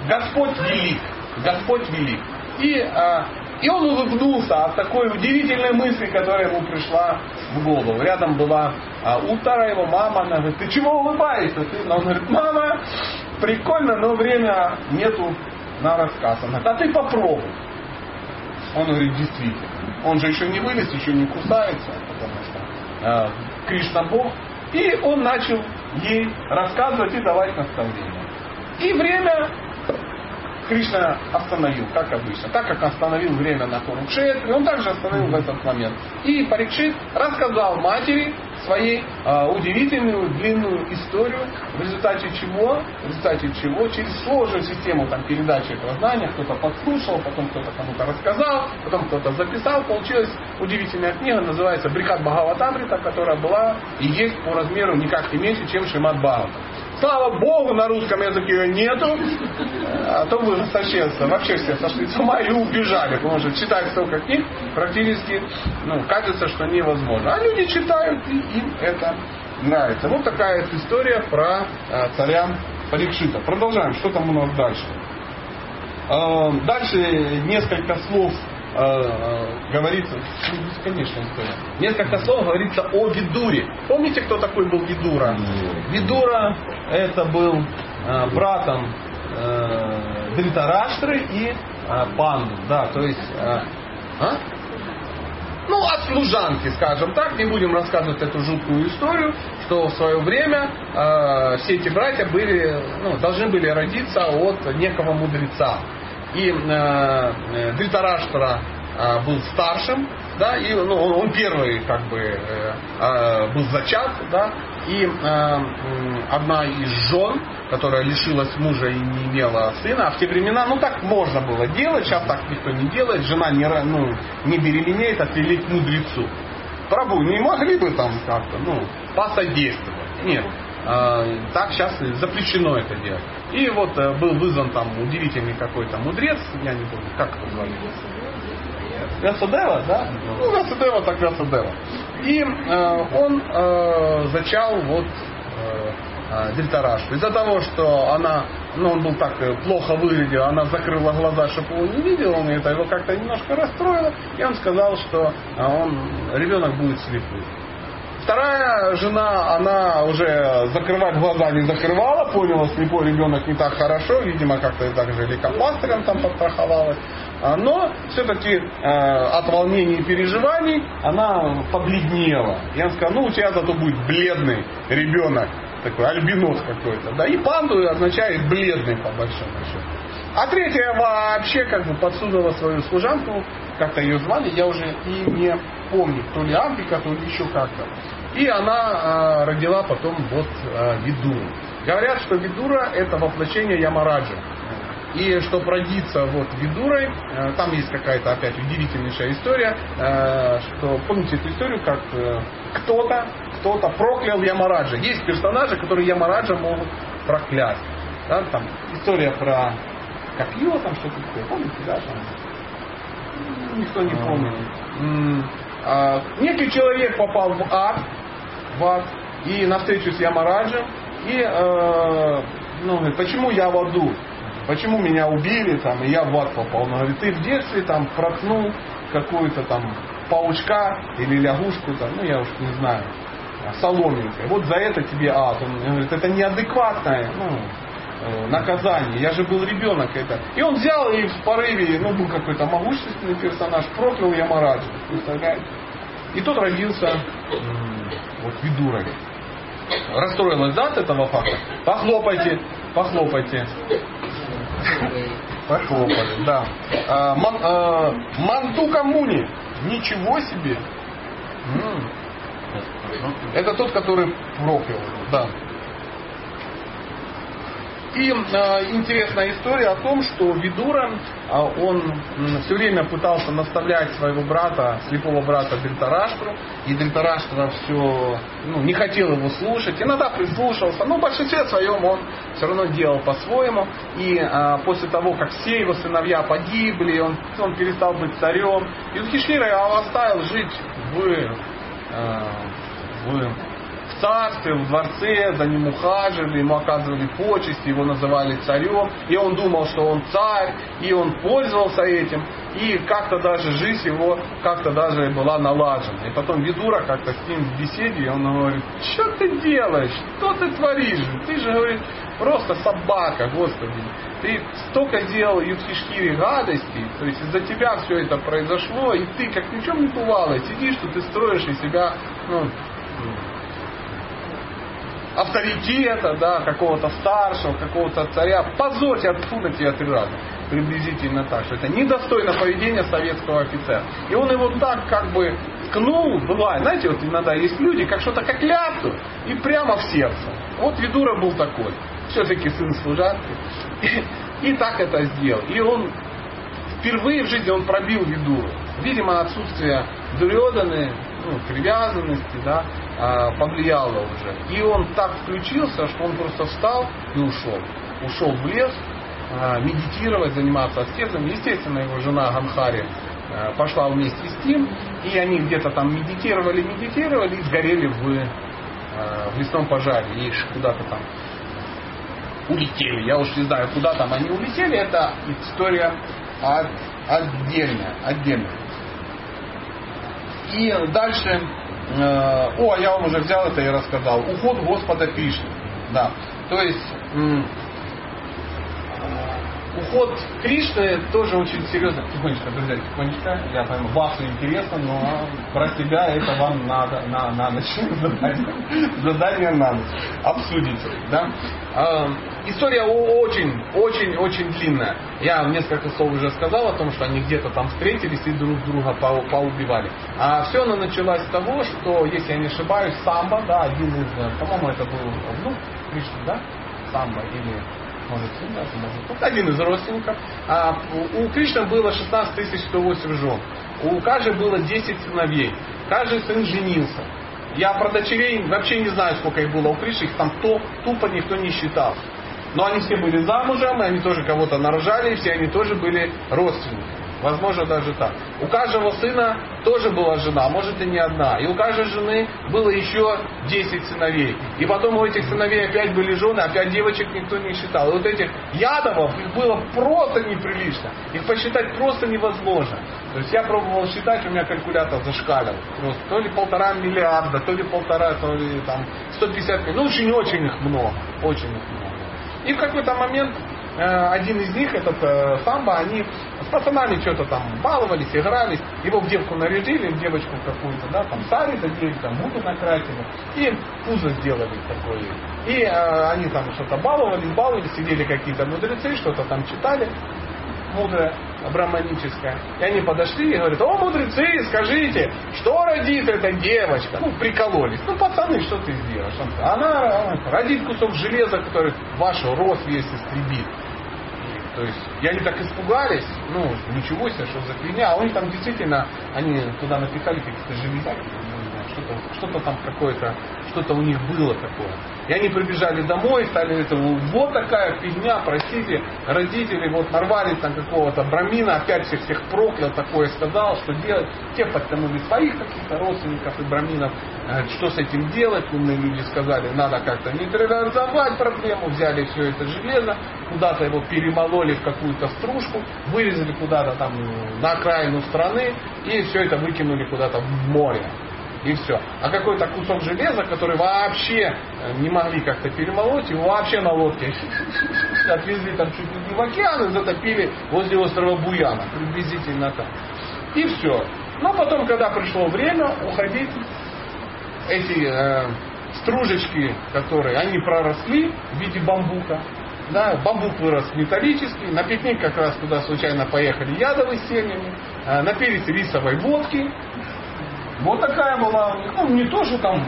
Господь велик, Господь велик. И, э, и он улыбнулся от такой удивительной мысли, которая ему пришла в голову. Рядом была э, Утара, его мама, она говорит, ты чего улыбаешься? Ты? Он говорит, мама, прикольно, но время нету на рассказ. Она говорит, а ты попробуй. Он говорит, действительно. Он же еще не вылез, еще не кусается, потому что э, Кришна Бог. И он начал ей рассказывать и давать наставления. И время Кришна остановил, как обычно. Так как остановил время на Курукшетре, он также остановил в этот момент. И Парикшит рассказал матери своей э, удивительную длинную историю, в результате чего, в результате чего через сложную систему там, передачи этого знания кто-то подслушал, потом кто-то кому-то рассказал, потом кто-то записал, получилась удивительная книга, называется Брихат Бхагаватамрита, которая была и есть по размеру никак не меньше, чем Шимат Бхагавата. Слава Богу, на русском языке ее нету. А то бы совсем, вообще все сошли с ума и убежали. Потому что читать столько книг практически ну, кажется, что невозможно. А люди читают, и им это нравится. Вот такая история про э, царя Парикшита. Продолжаем. Что там у нас дальше? Э, дальше несколько слов э, э, говорится, ну, бесконечная история. Несколько слов говорится о Видуре. Помните, кто такой был Видура? Видура это был э, братом э, Дритараштры и э, Панду. Да, то есть... Э, а? Ну, от служанки, скажем так, не будем рассказывать эту жуткую историю, что в свое время э, все эти братья были, ну, должны были родиться от некого мудреца. И э, э Дритараштра э, был старшим, да, и ну, он, он первый как бы э, э, был зачат, да, и э, одна из жен, которая лишилась мужа и не имела сына, а в те времена, ну так можно было делать, сейчас так никто не делает, жена не, ну, не беременеет, отвели к мудрецу. Прабу, не могли бы там как-то, ну, посодействовать? Нет. Э, так сейчас запрещено это делать. И вот э, был вызван там удивительный какой-то мудрец, я не помню, как его звали. Вясадева, да? Ну, Вясадева так Вясадева. И э, он э, зачал вот э, э Дельтарашу. Из-за того, что она, ну, он был так э, плохо выглядел, она закрыла глаза, чтобы его не видел, он это его как-то немножко расстроило, и он сказал, что он, ребенок будет слепым. Вторая жена, она уже закрывать глаза не закрывала, поняла, слепой ребенок не так хорошо, видимо, как-то так же лейкопластырем там подстраховалась. А, но все-таки э, от волнений и переживаний она побледнела. И он сказал, ну у тебя зато будет бледный ребенок, такой альбинос какой-то. Да, и панду означает бледный по большому счету. А третья вообще как бы подсунула свою служанку, как-то ее звали, я уже и не помню, то ли Африка, то ли еще как-то. И она э, родила потом вот э, Видуру. Говорят, что Видура это воплощение Ямараджа. И чтобы родиться вот Видурой, э, там есть какая-то опять удивительнейшая история, э, что помните эту историю, как э, кто-то, кто-то проклял Ямараджа. Есть персонажи, которые Ямараджа могут проклять. Да, там история про копье, там что-то такое, помните, да? Там, никто не помнит. А, некий человек попал в ад, в ад, и на встречу с Ямараджем, и э, ну, почему я в аду? Почему меня убили, там, и я в ад попал? Он говорит, ты в детстве там проткнул какую-то там паучка или лягушку, там, ну я уж не знаю, соломинкой. Вот за это тебе ад. Он говорит, это неадекватное ну, э, наказание. Я же был ребенок. Это. И он взял и в порыве, ну был какой-то могущественный персонаж, проклял Ямараджа. Представляете? И тот родился вот Видурой. Расстроилась да, от этого факта? Похлопайте, похлопайте. Похлопали, да. А, ман, а, Мантука. Ничего себе. М. Это тот, который проклял. Да. И э, интересная история о том, что Видура, э, он м, все время пытался наставлять своего брата, слепого брата Дельтараштру, и Дельтараштра все ну, не хотел его слушать, иногда прислушался, но в большинстве своем он все равно делал по-своему. И э, после того, как все его сыновья погибли, он, он перестал быть царем, Юдхишхира его оставил жить в, э, в в царстве, в дворце, за ним ухаживали, ему оказывали почести, его называли царем, и он думал, что он царь, и он пользовался этим, и как-то даже жизнь его как-то даже была налажена. И потом Видура как-то с ним в беседе, и он говорит, что ты делаешь, что ты творишь, ты же, говорит, просто собака, Господи, ты столько делал Юдхишхире гадостей, то есть из-за тебя все это произошло, и ты как ни в чем не бывало, сидишь тут и строишь из себя, ну, авторитета, да, какого-то старшего, какого-то царя. Позорьте отсюда тебе три раза. Приблизительно так, что это недостойно поведения советского офицера. И он его так как бы ткнул, бывает, знаете, вот иногда есть люди, как что-то как ляпнут, и прямо в сердце. Вот Видура был такой. Все-таки сын служанки. И, и так это сделал. И он впервые в жизни он пробил Видуру. Видимо, отсутствие Дурьоданы, ну, привязанности, да, повлияло уже. И он так включился, что он просто встал и ушел. Ушел в лес, а, медитировать, заниматься аскезом. Естественно, его жена Ганхари а, пошла вместе с ним, и они где-то там медитировали, медитировали и сгорели в, в лесном пожаре. И куда-то там улетели. Я уж не знаю, куда там они улетели. Это история отдельная. отдельная. И дальше, о, я вам уже взял это и рассказал. Уход Господа Кришны. Да. То есть уход Кришны тоже очень серьезно. Тихонечко, друзья, тихонечко. Я понимаю, вас интересно, но про себя это вам надо на, на ночь задание. Задание на ночь. Обсудить. Да? А, история очень, очень, очень длинная. Я несколько слов уже сказал о том, что они где-то там встретились и друг друга по, поубивали. А все оно началось с того, что, если я не ошибаюсь, Самба, да, один из, по-моему, это был внук Кришны, да? Самба или может сын, да, может вот один из родственников. А у Кришны было 16 108 жен. У каждой было 10 сыновей. Каждый сын женился. Я про дочерей вообще не знаю, сколько их было у Кришны, их там топ, тупо никто не считал. Но они все были замужем, и они тоже кого-то нарожали, и все они тоже были родственники. Возможно, даже так. У каждого сына тоже была жена, может и не одна. И у каждой жены было еще 10 сыновей. И потом у этих сыновей опять были жены, опять девочек никто не считал. И вот этих ядовов их было просто неприлично. Их посчитать просто невозможно. То есть я пробовал считать, у меня калькулятор зашкалил. Просто то ли полтора миллиарда, то ли полтора, то ли там 150. Ну, очень-очень их много. Очень их много. И в какой-то момент один из них, этот э, самбо, они с пацанами что-то там баловались, игрались, его в девку нарядили, в девочку какую-то, да, там сари додели, там муку накрасили, и пузо сделали такое. И э, они там что-то баловались, баловались, сидели какие-то мудрецы, что-то там читали, мудрое, браманическое. И они подошли и говорят, о, мудрецы, скажите, что родит эта девочка? Ну, прикололись. Ну, пацаны, что ты сделаешь? Она родит кусок железа, который ваш рост весь истребит. То есть, и они так испугались, ну, ничего себе, что за фигня. А у них там действительно, они туда напихали какие-то железяки, не знаю, что-то, что-то там какое-то, что-то у них было такое. И они прибежали домой, стали это, вот такая фигня, простите, родители вот нарвались на какого-то брамина, опять всех всех проклял, такое сказал, что делать. Те подтянули своих каких-то родственников и браминов, э, что с этим делать, умные люди сказали, надо как-то нейтрализовать проблему, взяли все это железо, куда-то его перемололи в какую-то стружку, вырезали куда-то там на окраину страны и все это выкинули куда-то в море. И все. А какой-то кусок железа, который вообще э, не могли как-то перемолоть, его вообще на лодке отвезли там чуть ли не в океан и затопили возле острова Буяна. Приблизительно так. И все. Но потом, когда пришло время уходить, эти э, стружечки, которые, они проросли в виде бамбука. Да, бамбук вырос металлический. На пикник как раз туда случайно поехали ядовые семьями. Э, напились рисовой водки. Вот такая была у них. Ну, не то, что там,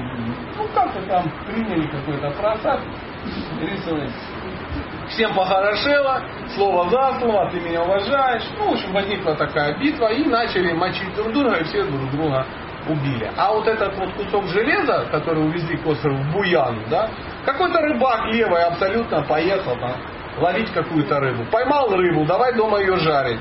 ну, как-то там приняли какой-то просад рисовый. Всем похорошело, слово за слово, ты меня уважаешь. Ну, в общем, возникла такая битва, и начали мочить друг друга, и все друг друга убили. А вот этот вот кусок железа, который увезли к острову Буян, да, какой-то рыбак левый абсолютно поехал там ловить какую-то рыбу. Поймал рыбу, давай дома ее жарить.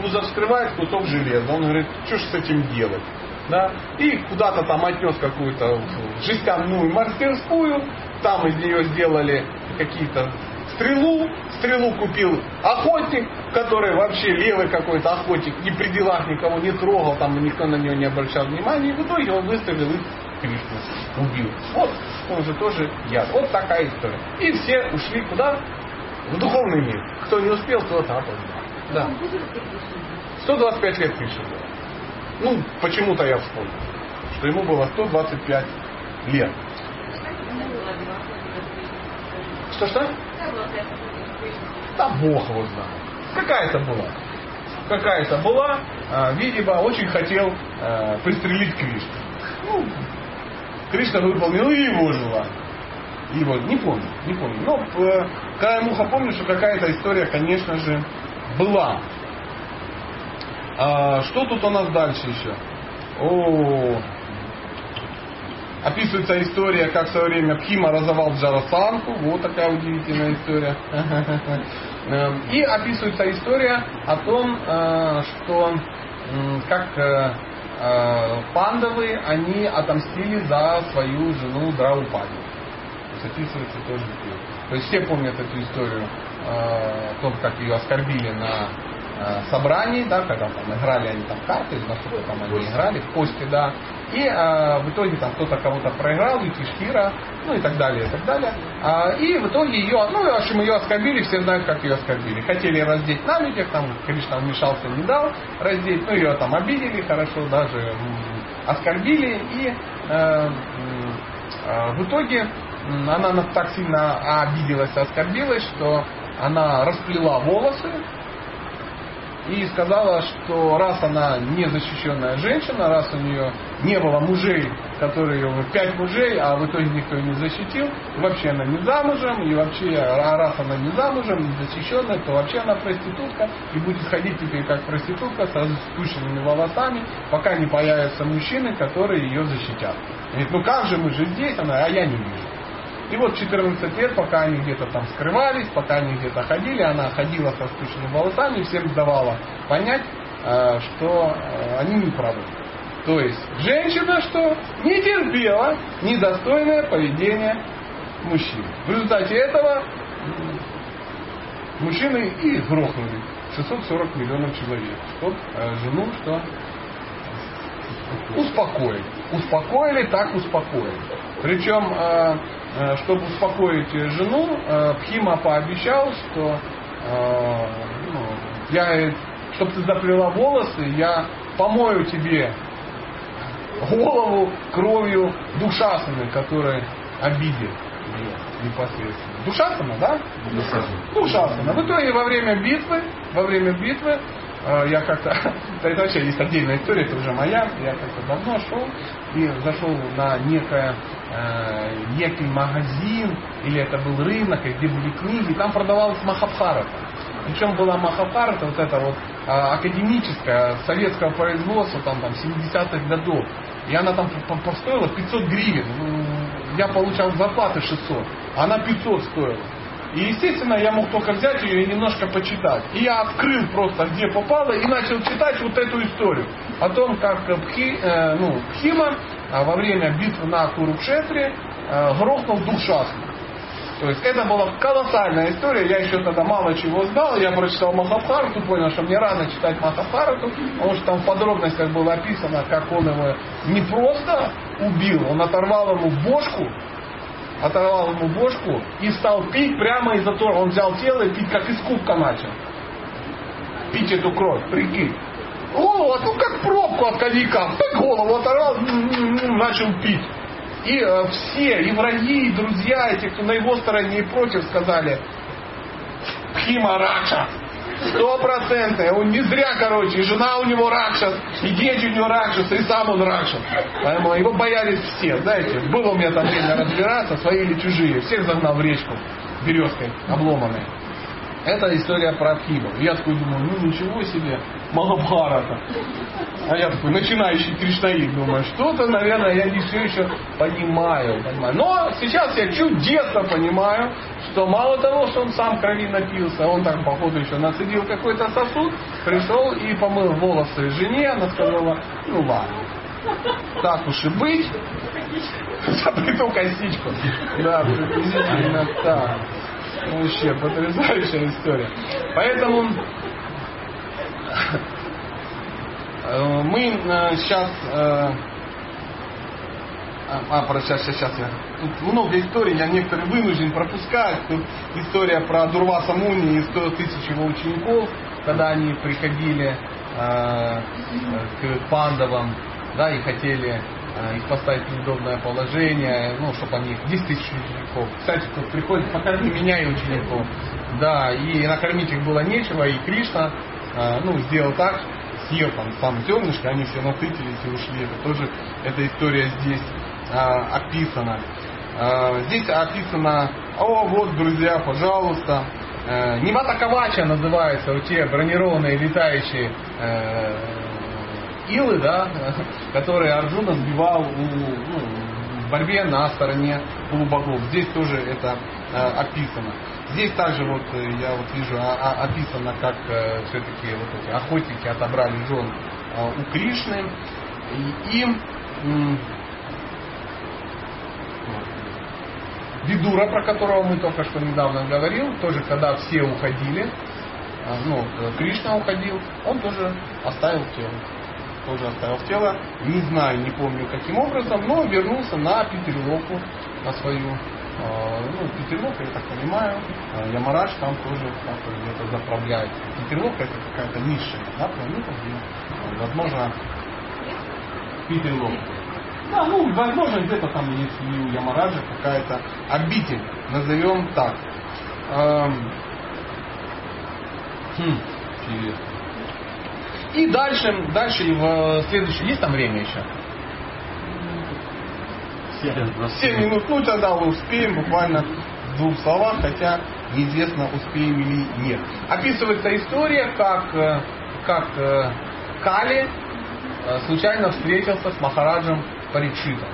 Кузов вскрывает кусок железа. Он говорит, что ж с этим делать? Да, и куда-то там отнес какую-то жестяную мастерскую, там из нее сделали какие-то стрелу, стрелу купил охотник, который вообще левый какой-то охотник, ни при делах никого не трогал, там никто на него не обращал внимания, и в итоге он выстрелил и Кришну убил. Вот, он же тоже яд. Вот такая история. И все ушли куда? В духовный мир. Кто не успел, тот опоздал. Да. 125 лет Кришне было. Ну, почему-то я вспомнил, что ему было 125 лет. Что-что? Да Бог его знает. Какая-то была. Какая-то была. А, видимо, очень хотел а, пристрелить Кришну. Ну, Кришна выполнил и его желание. Его, не помню, не помню. Но э, краем уха помню, что какая-то история, конечно же, была. А, что тут у нас дальше еще? О, описывается история, как в свое время Пхима разорвал Джарасанку. Вот такая удивительная история. Эм, и описывается история о том, э, что как э, э, пандавы, они отомстили за свою жену Драупади. То есть описывается тоже. То есть все помнят эту историю о том, как ее оскорбили на Э, собраний, да, когда там играли они там карты, на что там они играли, в кости, да, и э, в итоге там кто-то кого-то проиграл, Юкишхира, ну и так далее, и так далее. А, и в итоге ее, ну, в общем, ее оскорбили, все знают, как ее оскорбили. Хотели раздеть на людях, там, конечно, вмешался, не дал раздеть, ну, ее там обидели хорошо, даже оскорбили, и э, э, в итоге она так сильно обиделась, оскорбилась, что она расплела волосы, и сказала, что раз она не защищенная женщина, раз у нее не было мужей, которые пять мужей, а в итоге никто не защитил, вообще она не замужем, и вообще, а раз она не замужем, не защищенная, то вообще она проститутка, и будет ходить теперь как проститутка со спущенными волосами, пока не появятся мужчины, которые ее защитят. Говорит, ну как же мы же здесь? Она, а я не вижу. И вот 14 лет, пока они где-то там скрывались, пока они где-то ходили, она ходила со спущенными волосами и всем давала понять, э, что э, они не правы. То есть женщина что? Не терпела недостойное поведение мужчин. В результате этого мужчины и грохнули 640 миллионов человек. Чтоб э, жену что? Успокоили. Успокоили, так успокоили. Причем Э, чтобы успокоить жену, э, Пхима пообещал, что э, ну, я, чтобы ты заплела волосы, я помою тебе голову кровью душасаны, который обидит ее непосредственно. Душасана, да? Душасана. В итоге во время битвы, во время битвы я как-то, это вообще есть отдельная история, это уже моя, я как-то давно шел и зашел на некое э, некий магазин, или это был рынок, где были книги, там продавалась Махабхарата. Причем была Махабхарата, вот это вот а, академическая, советского производства, там, там 70-х годов. И она там стоила 500 гривен. Ну, Я получал зарплаты 600, а она 500 стоила. И, естественно, я мог только взять ее и немножко почитать. И я открыл просто, где попало, и начал читать вот эту историю. О том, как Пхи, э, ну, Пхима а, во время битвы на Курукшетре э, грохнул душастно. То есть это была колоссальная история, я еще тогда мало чего знал, я прочитал Махабхарату, понял, что мне рано читать Махабхарату, потому что там в подробностях было описано, как он его не просто убил, он оторвал ему бошку, оторвал ему бошку и стал пить прямо из-за он взял тело и пить как из кубка начал. Пить эту кровь, прикинь. Голову, ну как пробку от коньяка, так голову оторвал, начал пить. И э, все, и враги, и друзья, и те, кто на его стороне и против, сказали, Пхима Ракша. Сто процентов. Он не зря, короче, и жена у него Ракшас, и дети у него Ракшас, и сам он Ракшас. Поэтому его боялись все, знаете. Было у меня там время разбираться, свои или чужие. Всех загнал в речку березкой обломанной. Это история про Пхиму. Я такой думаю, ну ничего себе, Махабхарата. А я такой начинающий кришнаит, думаю, что-то, наверное, я не все еще понимаю, понимаю. Но сейчас я чудесно понимаю, что мало того, что он сам крови напился, он так, походу, еще нацедил какой-то сосуд, пришел и помыл волосы жене, она сказала, ну ладно, так уж и быть, заплету косичку. Да, приблизительно так. Вообще потрясающая история. Поэтому э, мы э, сейчас... э, а, а, про сейчас, сейчас, сейчас я. Тут много историй, я некоторые вынужден пропускать. Тут история про Дурваса Муни и 100 тысяч его учеников, когда они приходили э, к пандавам, да, и хотели их поставить в неудобное положение, ну, чтобы они 10 тысяч учеников. Кстати, тут приходит, покорми меня и учеников. Да, и накормить их было нечего, и Кришна, э, ну, сделал так, съел там сам зернышко, они все насытились и ушли. Это тоже, эта история здесь э, описана. Э, здесь описано, о, вот, друзья, пожалуйста, э, Невата Кавача называются вот те бронированные летающие э, илы, да, которые Арджуна сбивал у, ну, в борьбе на стороне полубогов. Здесь тоже это э, описано. Здесь также вот э, я вот вижу а- а- описано, как э, все-таки вот эти охотники отобрали жен э, у Кришны. И, и м, Видура, про которого мы только что недавно говорил, тоже когда все уходили, а, ну, э, Кришна уходил, он тоже оставил тело. Тоже оставил тело, не знаю, не помню каким образом, но вернулся на Питерлоку, на свою, э, ну, Питерлок, я так понимаю, э, Ямарадж там тоже как-то где-то заправляет. Питерлок это какая-то низшая, да, планета, где, э, возможно, Питерлок. Да, ну, возможно, где-то там есть и у Ямараджа какая-то обитель, назовем так. Эм, хм, интересно. И дальше, дальше в следующий, есть там время еще? 7 минут, ну тогда успеем буквально в двух словах, хотя неизвестно успеем или нет. Описывается история, как, э, как э, Кали э, случайно встретился с Махараджем Парикшитом.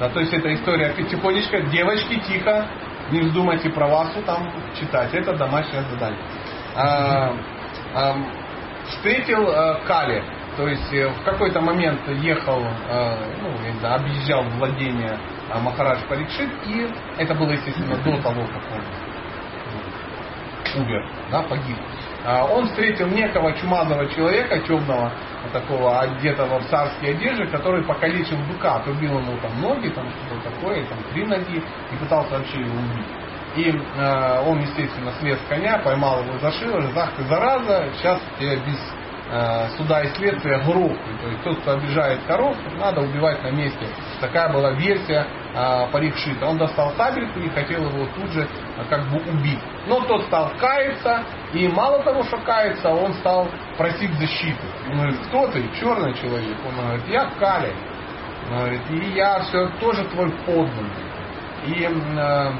Да, то есть эта история тихонечко, девочки, тихо, не вздумайте про Васу там читать. Это домашнее задание. А, а, встретил э, Кали, то есть э, в какой-то момент ехал, э, ну, я не знаю, объезжал владение э, Махарадж Парикшит, и это было, естественно, до того, как он умер, да, погиб. А, Он встретил некого чумазого человека, темного, такого, одетого в царские одежды, который покалечил быка, отрубил ему там ноги, там что-то такое, там три ноги, и пытался вообще его убить. И э, он, естественно, слез с коня, поймал его за шиворот, ах ты зараза, сейчас тебя без э, суда и следствия грохнут. То есть тот, кто обижает коров, надо убивать на месте. Такая была версия э, Парикшита. Он достал сабельку и хотел его тут же э, как бы убить. Но тот стал каяться, и мало того, что каяться, он стал просить защиты. Он говорит, кто ты? Черный человек. Он говорит, я Кали. Он говорит, и я все тоже твой подданный. И э,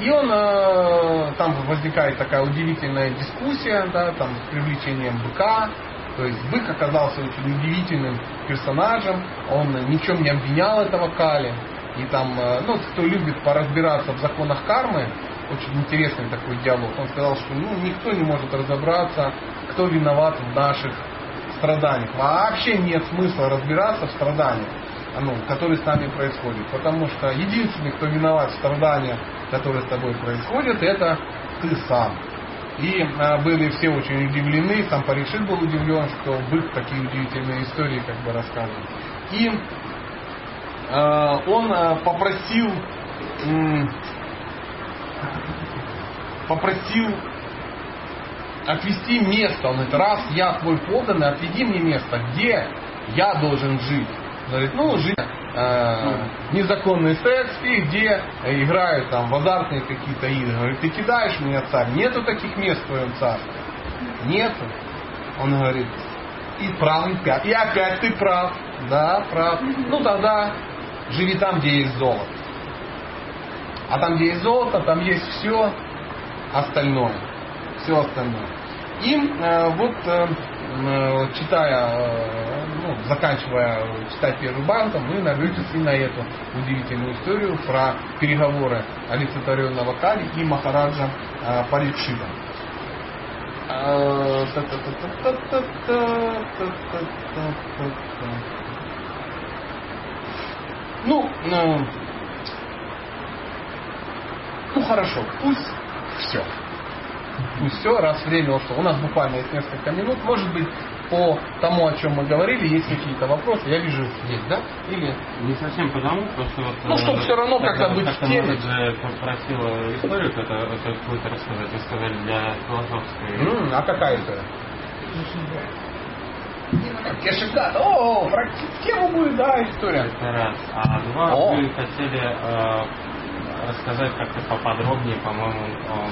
и он, э, там возникает такая удивительная дискуссия, да, там, с привлечением быка, То есть бык оказался очень удивительным персонажем, он ни в чем не обвинял этого Кали. И там, э, ну, кто любит поразбираться в законах кармы, очень интересный такой диалог. Он сказал, что ну, никто не может разобраться, кто виноват в наших страданиях. Вообще нет смысла разбираться в страданиях, ну, которые с нами происходят. Потому что единственный, кто виноват в страданиях, которые с тобой происходят, это ты сам. И а, были все очень удивлены, сам Паришит был удивлен, что бык такие удивительные истории как бы рассказывает. И а, он а, попросил попросил отвести место. Он говорит, раз я твой подданный, отведи мне место, где я должен жить. Говорит, ну, жить э, незаконный секс и где играют там в азартные какие-то игры. Говорит, ты кидаешь меня, царь? Нету таких мест в твоем царстве. Нету. Он говорит, и прав, и пять. И опять ты прав. Да, прав. Ну тогда живи там, где есть золото. А там, где есть золото, там есть все остальное. Все остальное. И э, вот э, Э, читая, э, ну, заканчивая читать первый банк, вы нарветесь и на эту удивительную историю про переговоры олицетворенного Кали и Махараджа э, Парикшита. А, ну, ну хорошо, пусть все. Пусть все, раз время ушло. У нас буквально есть несколько минут. Может быть, по тому, о чем мы говорили, есть какие-то вопросы. Я вижу, есть, да? Или... Не совсем потому, что вот... Ну, чтобы э, всё равно как- как-то быть как в теме. же попросила историю, это какую-то рассказать, вы сказали, для философской... М, а какая история? Кешигат. О, про тему будет, да, история. Это раз. А два, О. вы хотели э, рассказать как-то поподробнее, по-моему, о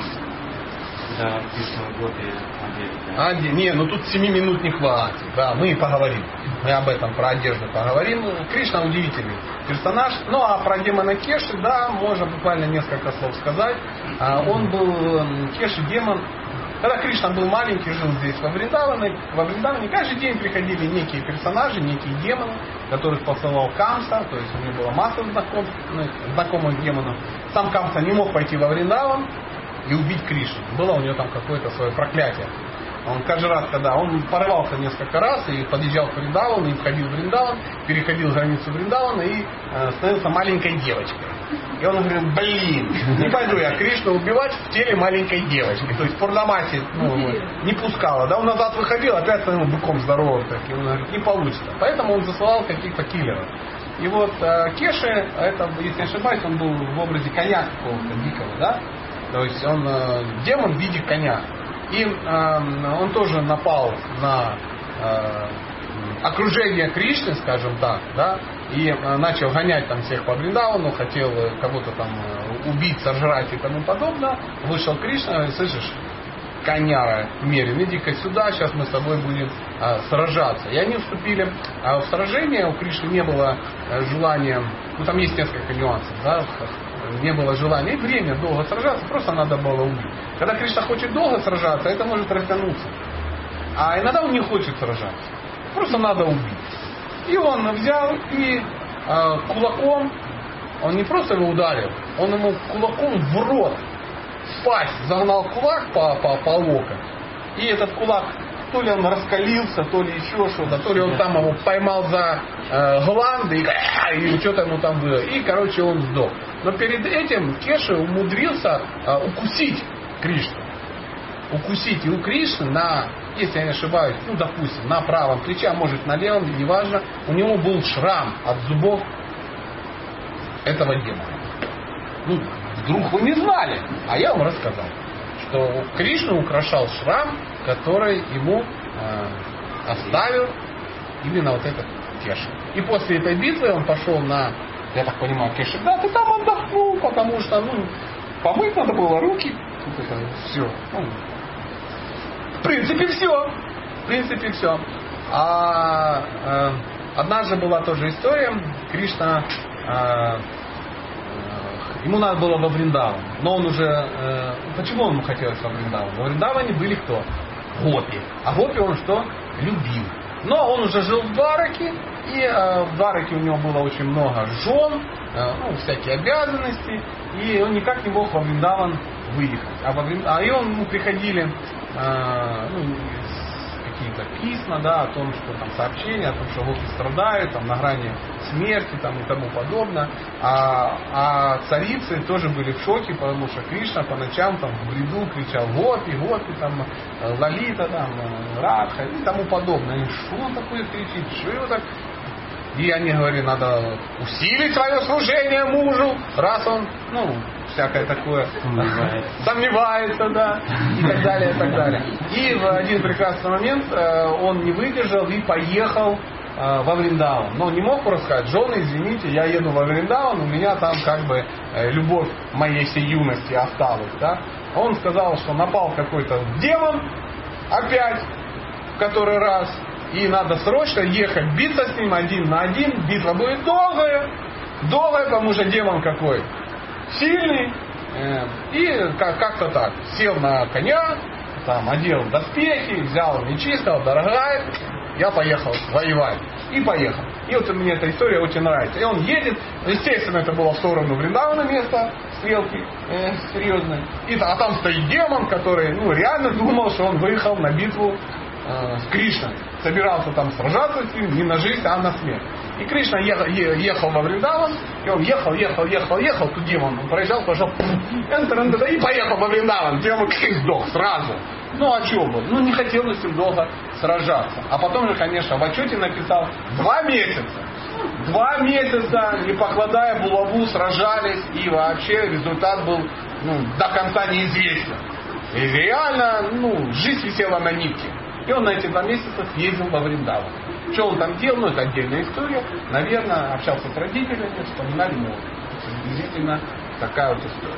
одежде. А, не, ну тут 7 минут не хватит. Да, мы и поговорим. Мы об этом, про одежду поговорим. Кришна удивительный персонаж. Ну, а про демона Кеши, да, можно буквально несколько слов сказать. А, Он был м, Кеши демон. Когда Кришна был маленький, жил здесь во Вриндаване, во Вриндаване каждый день приходили некие персонажи, некие демоны, которых посылал Камса, то есть у него была масса знакомых, ну, знакомых демонов. Сам Камса не мог пойти во Вриндаван, и убить Кришну. Было у него там какое-то свое проклятие. Он каждый раз, когда он порывался несколько раз и подъезжал к Вриндавану, и входил в Вриндаван, переходил границу Вриндавана и э, становился маленькой девочкой. И он говорил, блин, не пойду я Кришну убивать в теле маленькой девочки. То есть Пурнамаси ну, не пускала. Да, он назад выходил, опять становился быком здоровым. Так, и он говорит, не получится. Поэтому он засылал каких-то киллеров. И вот э, Кеши, это, если не ошибаюсь, он был в образе коня какого-то дикого, да? То есть он э, демон в виде коня. И э, он тоже напал на э, окружение Кришны, скажем так, да, и э, начал гонять там всех по Вриндавану, хотел э, кого-то там э, убить, сожрать и тому подобное. Вышел Кришна, говорит, слышишь, коняра мерин, иди-ка сюда, сейчас мы с тобой будем э, сражаться. И они вступили э, в сражение, у Кришны не было э, желания, ну там есть несколько нюансов, да, не было желания и время долго сражаться, просто надо было убить. Когда Кришна хочет долго сражаться, это может растянуться. А иногда он не хочет сражаться. Просто надо убить. И он взял и э, кулаком, он не просто его ударил, он ему кулаком в рот, в пасть загнал кулак по, по, по локоть. И этот кулак, то ли он раскалился, то ли еще что-то, то ли он там его поймал за э, гланды и, и что-то ему там было. И, короче, он сдох. Но перед этим Кеша умудрился э, укусить Кришну. Укусить. И у Кришны на, если я не ошибаюсь, ну, допустим, на правом плече, а может на левом, неважно, у него был шрам от зубов этого демона. Ну, вдруг вы не знали, а я вам рассказал, что Кришну украшал шрам, который ему э, оставил именно вот этот Кеша. И после этой битвы он пошел на, я так понимаю, Кеша, да, ты там отдохнул, потому что, ну, помыть надо было руки, вот это все. Ну, в принципе, все. В принципе, все. А э, однажды была тоже история, Кришна э, Ему надо было во Вриндаван. Но он уже... Э, почему ему хотелось во Вриндаван? Во Вриндаване были кто? Гопи. А Гопи он что? Любил. Но он уже жил в Двараке, и э, в Двараке у него было очень много жен, э, ну, всякие обязанности, и он никак не мог во Вриндаван выехать. А, во Врин- а и он, ему приходили э, ну, какие-то письма, да, о том, что там сообщения, о том, что гопи страдают, там на грани смерти там, и тому подобное. А, а царицы тоже были в шоке, потому что Кришна по ночам там в бреду кричал гопи, гопи, там э, лалита, там, э, радха и тому подобное. И что он такое кричит, что его так и они говорили, надо усилить свое служение мужу, раз он, ну, всякое такое Сомневается. сомневается, да, и так далее, и так далее. И в один прекрасный момент э, он не выдержал и поехал э, во Вриндаван. Но не мог просто сказать, жены, извините, я еду во Вриндаван, у меня там как бы э, любовь моей всей юности осталась, да. Он сказал, что напал какой-то демон, опять, в который раз, и надо срочно ехать, биться с ним один на один, битва будет долгая, долгая, потому что демон какой, сильный, э, и как- как-то так, сел на коня, там, одел доспехи, взял мечи, сказал, дорогая, я поехал воевать. И поехал. И вот мне эта история очень нравится. И он едет, естественно, это было в сторону Вриндавана место, стрелки э, серьезные. И, а там стоит демон, который ну, реально думал, что он выехал на битву э, с Кришной. Собирался там сражаться с ним не на жизнь, а на смерть. И Кришна ехал, ехал во Вриндаван, и он ехал, ехал, ехал, ехал, тут демон он проезжал, пошел, и поехал во Вриндаван. Демон кик, сдох сразу. Ну, а что бы? Ну, не хотелось им долго сражаться. А потом же, конечно, в отчете написал два месяца. Два месяца, не покладая булаву, сражались, и вообще результат был ну, до конца неизвестен. И реально, ну, жизнь висела на нитке. И он на эти два месяца съездил во Вриндаван. Что он там делал, ну, это отдельная история. Наверное, общался с родителями, вспоминали, ну, приблизительно такая вот история.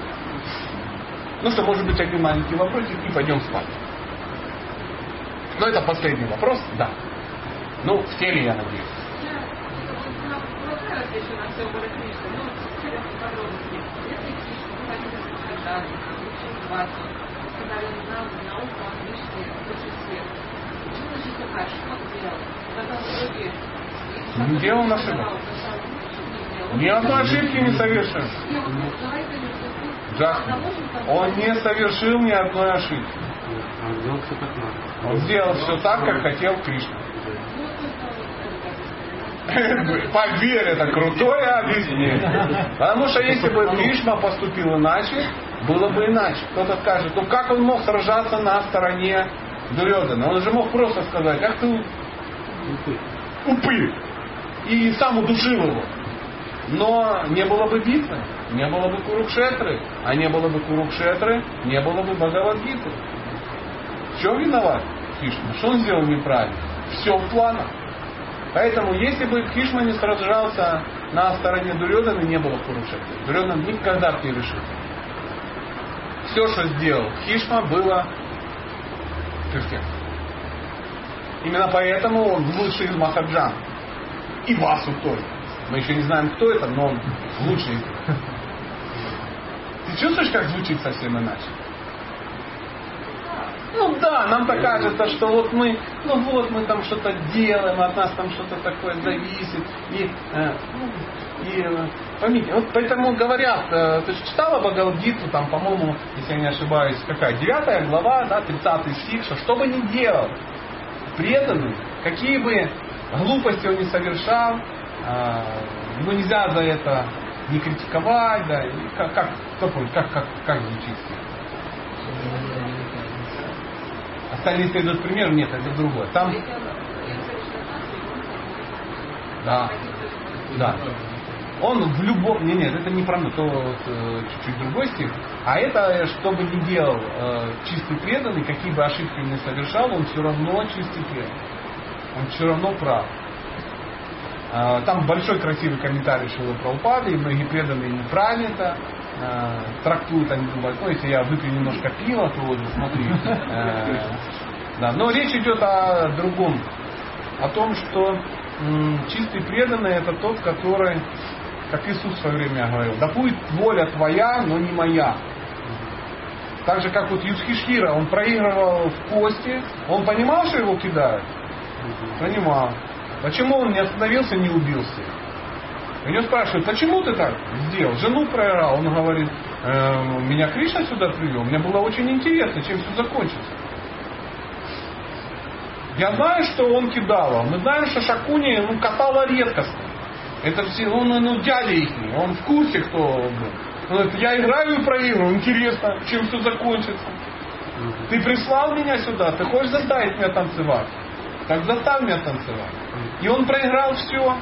Ну что, может быть, один маленький вопросик и пойдем спать. Но это последний вопрос, да. Ну, в теле, я надеюсь. Не делал ошибок. Ни одной ошибки не совершил. Да. Он не совершил ни одной ошибки. Он. Он сделал все так, как хотел Кришна. Поверь, это крутое объяснение. Потому что если бы Кришна поступил иначе, было бы иначе. Кто-то скажет, ну как он мог сражаться на стороне Дурёдана? Он же мог просто сказать, ах ты упырь. И сам удушил его. Но не было бы битвы, не было бы Курукшетры, а не было бы Курукшетры, не было бы Бхагавадгиты. В чем виноват Кришна? Что он сделал неправильно? Все в планах. Поэтому, если бы Кришна не сражался на стороне Дурьодана, не было Курукшетры. Дурьодан никогда бы не решил. Все, что сделал Хишма, было перфектно. Именно поэтому он лучший из Махаджан. И Васу тоже. Мы еще не знаем, кто это, но он лучший. Ты чувствуешь, как звучит совсем иначе? Ну да, нам так кажется, что вот мы, ну вот мы там что-то делаем, от нас там что-то такое зависит. И, э, ну, и э, поймите, вот поэтому говорят, э, ты же читала Бхагавадгиту, там, по-моему, если я не ошибаюсь, какая, девятая глава, да, 30 стих, что что бы ни делал, преданный, какие бы глупости он не совершал, э, его нельзя за это не критиковать, да, и как, как, кто помнит, как, как, как звучит? Остальные следуют примеру, нет, это другое. Там, да, да. Он в любом... Нет, нет, это не про то вот, э, чуть-чуть другой стих. А это, э, что бы ни делал э, чистый преданный, какие бы ошибки он ни совершал, он все равно чистый преданный. Он все равно прав. Э, Там большой красивый комментарий Шилы Прабхупады, и многие преданные неправильно это э, трактуют, они думают, ну, если я выпью немножко пива, то вот, смотри. э, да. Но речь идет о другом. О том, что чистый преданный это тот, который, как Иисус в свое время говорил, да будет воля твоя, но не моя. Так же, как вот Юдхишхира, он проигрывал в кости, он понимал, что его кидают? Понимал. Почему он не остановился, не убился? Него спрашивают, почему ты так сделал? Жену проиграл. Он говорит, «Э, меня Кришна сюда привел. Мне было очень интересно, чем все закончится. Я знаю, что он кидал. Мы знаем, что Шакуни ну, катала редкостно. Это все, он ну, дядя их, он в курсе, кто был. Он говорит, я играю и проигрываю, интересно, чем все закончится. Ты прислал меня сюда, ты хочешь заставить меня танцевать? Так заставь меня танцевать. И он проиграл все,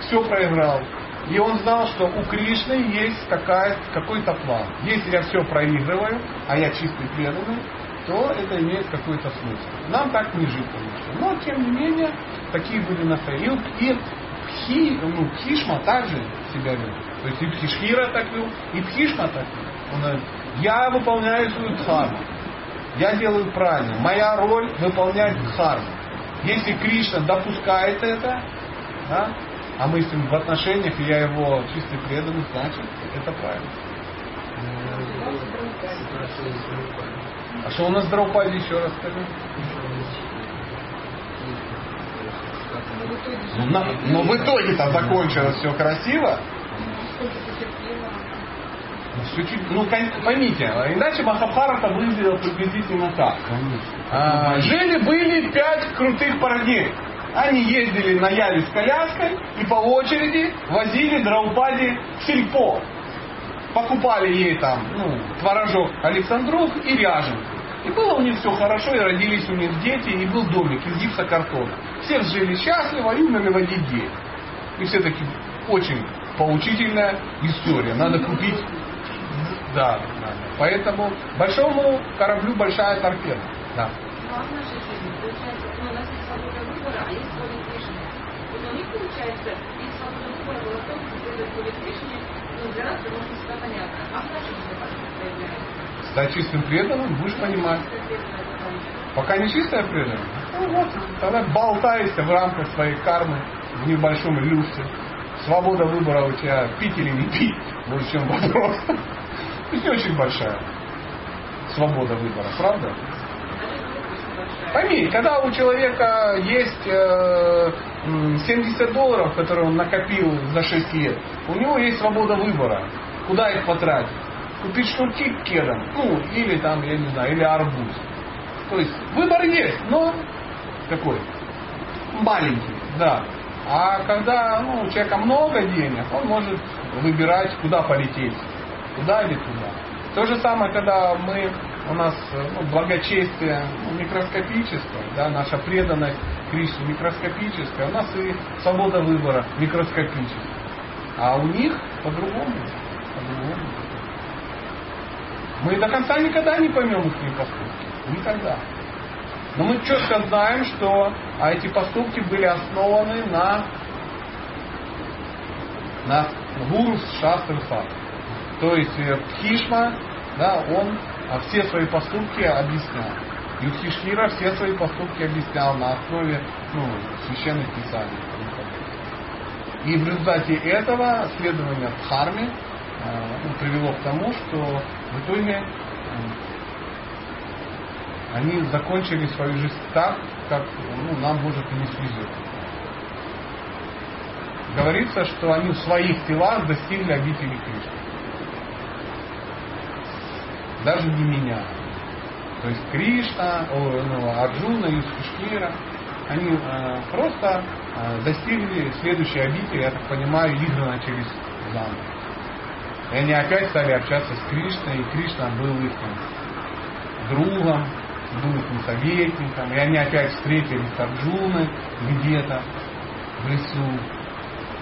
все проиграл. И он знал, что у Кришны есть какой-то план. Если я все проигрываю, а я чистый преданный, то это имеет какой-то смысл. Нам так не жить, конечно. Но, тем не менее, такие были настроения. И Пхи, ну, Пхишма также себя вел. То есть и Пхишхира так вел, и Пхишма так вел. Он говорит, я выполняю свою дхарму. Я делаю правильно. Моя роль выполнять дхарму. Если Кришна допускает это, да, а мы с ним в отношениях, и я его чистый преданный, значит, это правильно. А что у нас Драупади еще раз скажи? Но в итоге-то закончилось все красиво. Всё чуть- ну, поймите, иначе Махабхарата выглядела приблизительно так. А, Жили-были пять крутых парней. Они ездили на Яве с коляской и по очереди возили Драупади в сельпо. Покупали ей там ну, творожок Александрух и ряженку. И было у них все хорошо, и родились у них дети, и был домик из гипсокартона. Все жили счастливо и умерли в один день. И все таки очень поучительная история. Надо купить да, да. Поэтому большому кораблю большая торпеда. Да. Получается, ну, а ну. А? Стать чистым преданным, будешь понимать. Пока не чистая преданность, ну вот, тогда болтаешься в рамках своей кармы в небольшом люфте. Свобода выбора у тебя пить или не пить, в чем вопрос. То есть не очень большая свобода выбора, правда? Пойми, когда у человека есть э, м, 70 долларов, которые он накопил за 6 лет, у него есть свобода выбора. Куда их потратить? Купить шнурки к кедам, ну, или там, я не знаю, или арбуз. То есть выбор есть, но какой? Маленький, да. А когда ну, у человека много денег, он может выбирать, куда полететь. Туда или туда. То же самое, когда мы, у нас ну, благочестие ну, микроскопическое, да, наша преданность Кришне микроскопическая, у нас и свобода выбора микроскопическая. А у них по-другому. По-другому. Мы до конца никогда не поймем их поступки. Никогда. Но мы четко знаем, что а эти поступки были основаны на, на гуру шастры факт. То есть э, Пхишма, да, он а, все свои поступки объяснял. Юдхишхира все свои поступки объяснял на основе ну, священных писаний. И в результате этого следование Дхарме э, ну, привело к тому, что в итоге э, они закончили свою жизнь так, как ну, нам, может, и не свезет. Говорится, что они в своих телах достигли обители Кришны. Даже не меня. То есть Кришна, о, ну, Арджуна, Юсхишкира, они э, просто э, достигли следующей обители, я так понимаю, игры начались заново. И они опять стали общаться с Кришной, и Кришна был их там, другом, их советником, и они опять встретились с Арджуной где-то в лесу,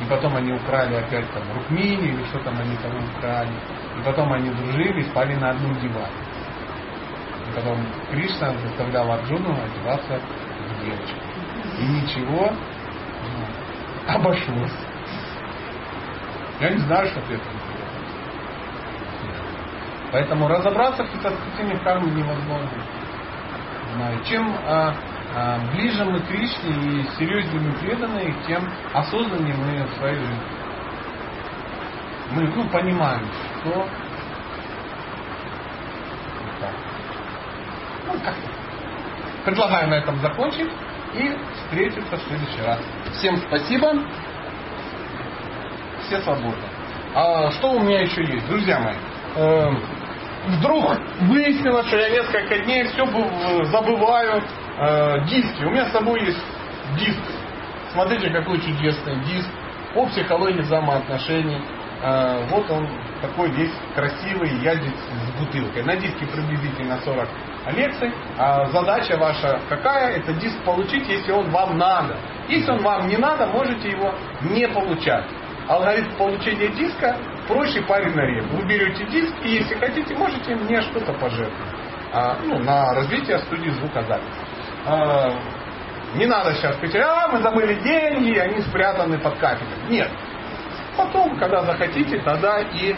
и потом они украли опять там Рукмини, или что там они там украли, и потом они дружили, спали на одном диване. И потом Кришна заставлял Арджуну одеваться в девочку. И ничего ну, обошлось. Я не знаю, что ты это Поэтому разобраться в хитроскутениях кармы невозможно. Чем а, а, ближе мы к Кришне и серьезнее мы преданы, тем осознаннее мы в своей жизни. Мы ну, понимаем, что. Ну, как-то. Предлагаю на этом закончить и встретиться в следующий раз. Всем спасибо. Все свободны. А что у меня еще есть, друзья мои? Вдруг выяснилось, что я несколько дней все забываю э, диски. У меня с собой есть диск. Смотрите, какой чудесный диск по психологии взаимоотношений. Э, вот он такой весь красивый, я здесь с бутылкой. На диске приблизительно 40 лекций. А задача ваша какая? Это диск получить, если он вам надо. Если он вам не надо, можете его не получать. Алгоритм получения диска проще парень на реп. Вы берете диск и если хотите, можете мне что-то пожертвовать. А, ну, на развитие студии звукозаписи. А, не надо сейчас сказать, а мы забыли деньги, они спрятаны под кафедрой. Нет. Потом, когда захотите, тогда и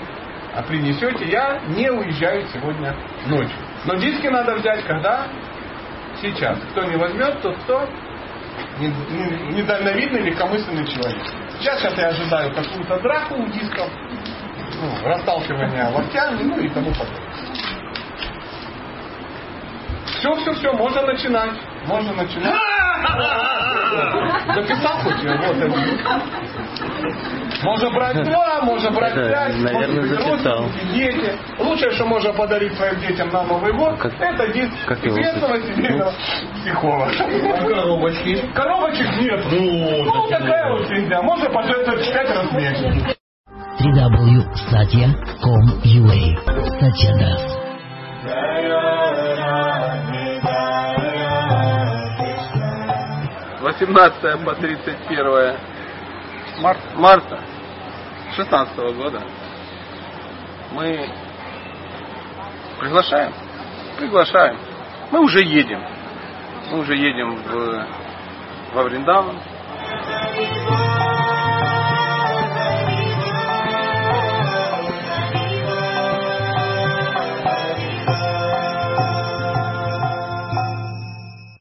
принесете. Я не уезжаю сегодня ночью. Но диски надо взять когда? Сейчас. Кто не возьмет, тот кто? Недальновидный, легкомысленный человек. Сейчас, сейчас я ожидаю какую-то драку у дисков, ну, расталкивание локтями, ну и тому подобное. Все, все, все, можно начинать. Можно начинать. Записал хоть? Вот это. Можно брать два, можно брать пять, наверное, записал. дети. Лучшее, что можно подарить своим детям на Новый год, как, это диск как известного семейного психолога. Коробочки. Коробочек нет. Ну, ну такая вот фигня. Можно пожертвовать пять раз в месяц. www.satya.com.ua Satya 18 по 31 марта, марта 16 года мы приглашаем, приглашаем. Мы уже едем. Мы уже едем в, во Вриндаван.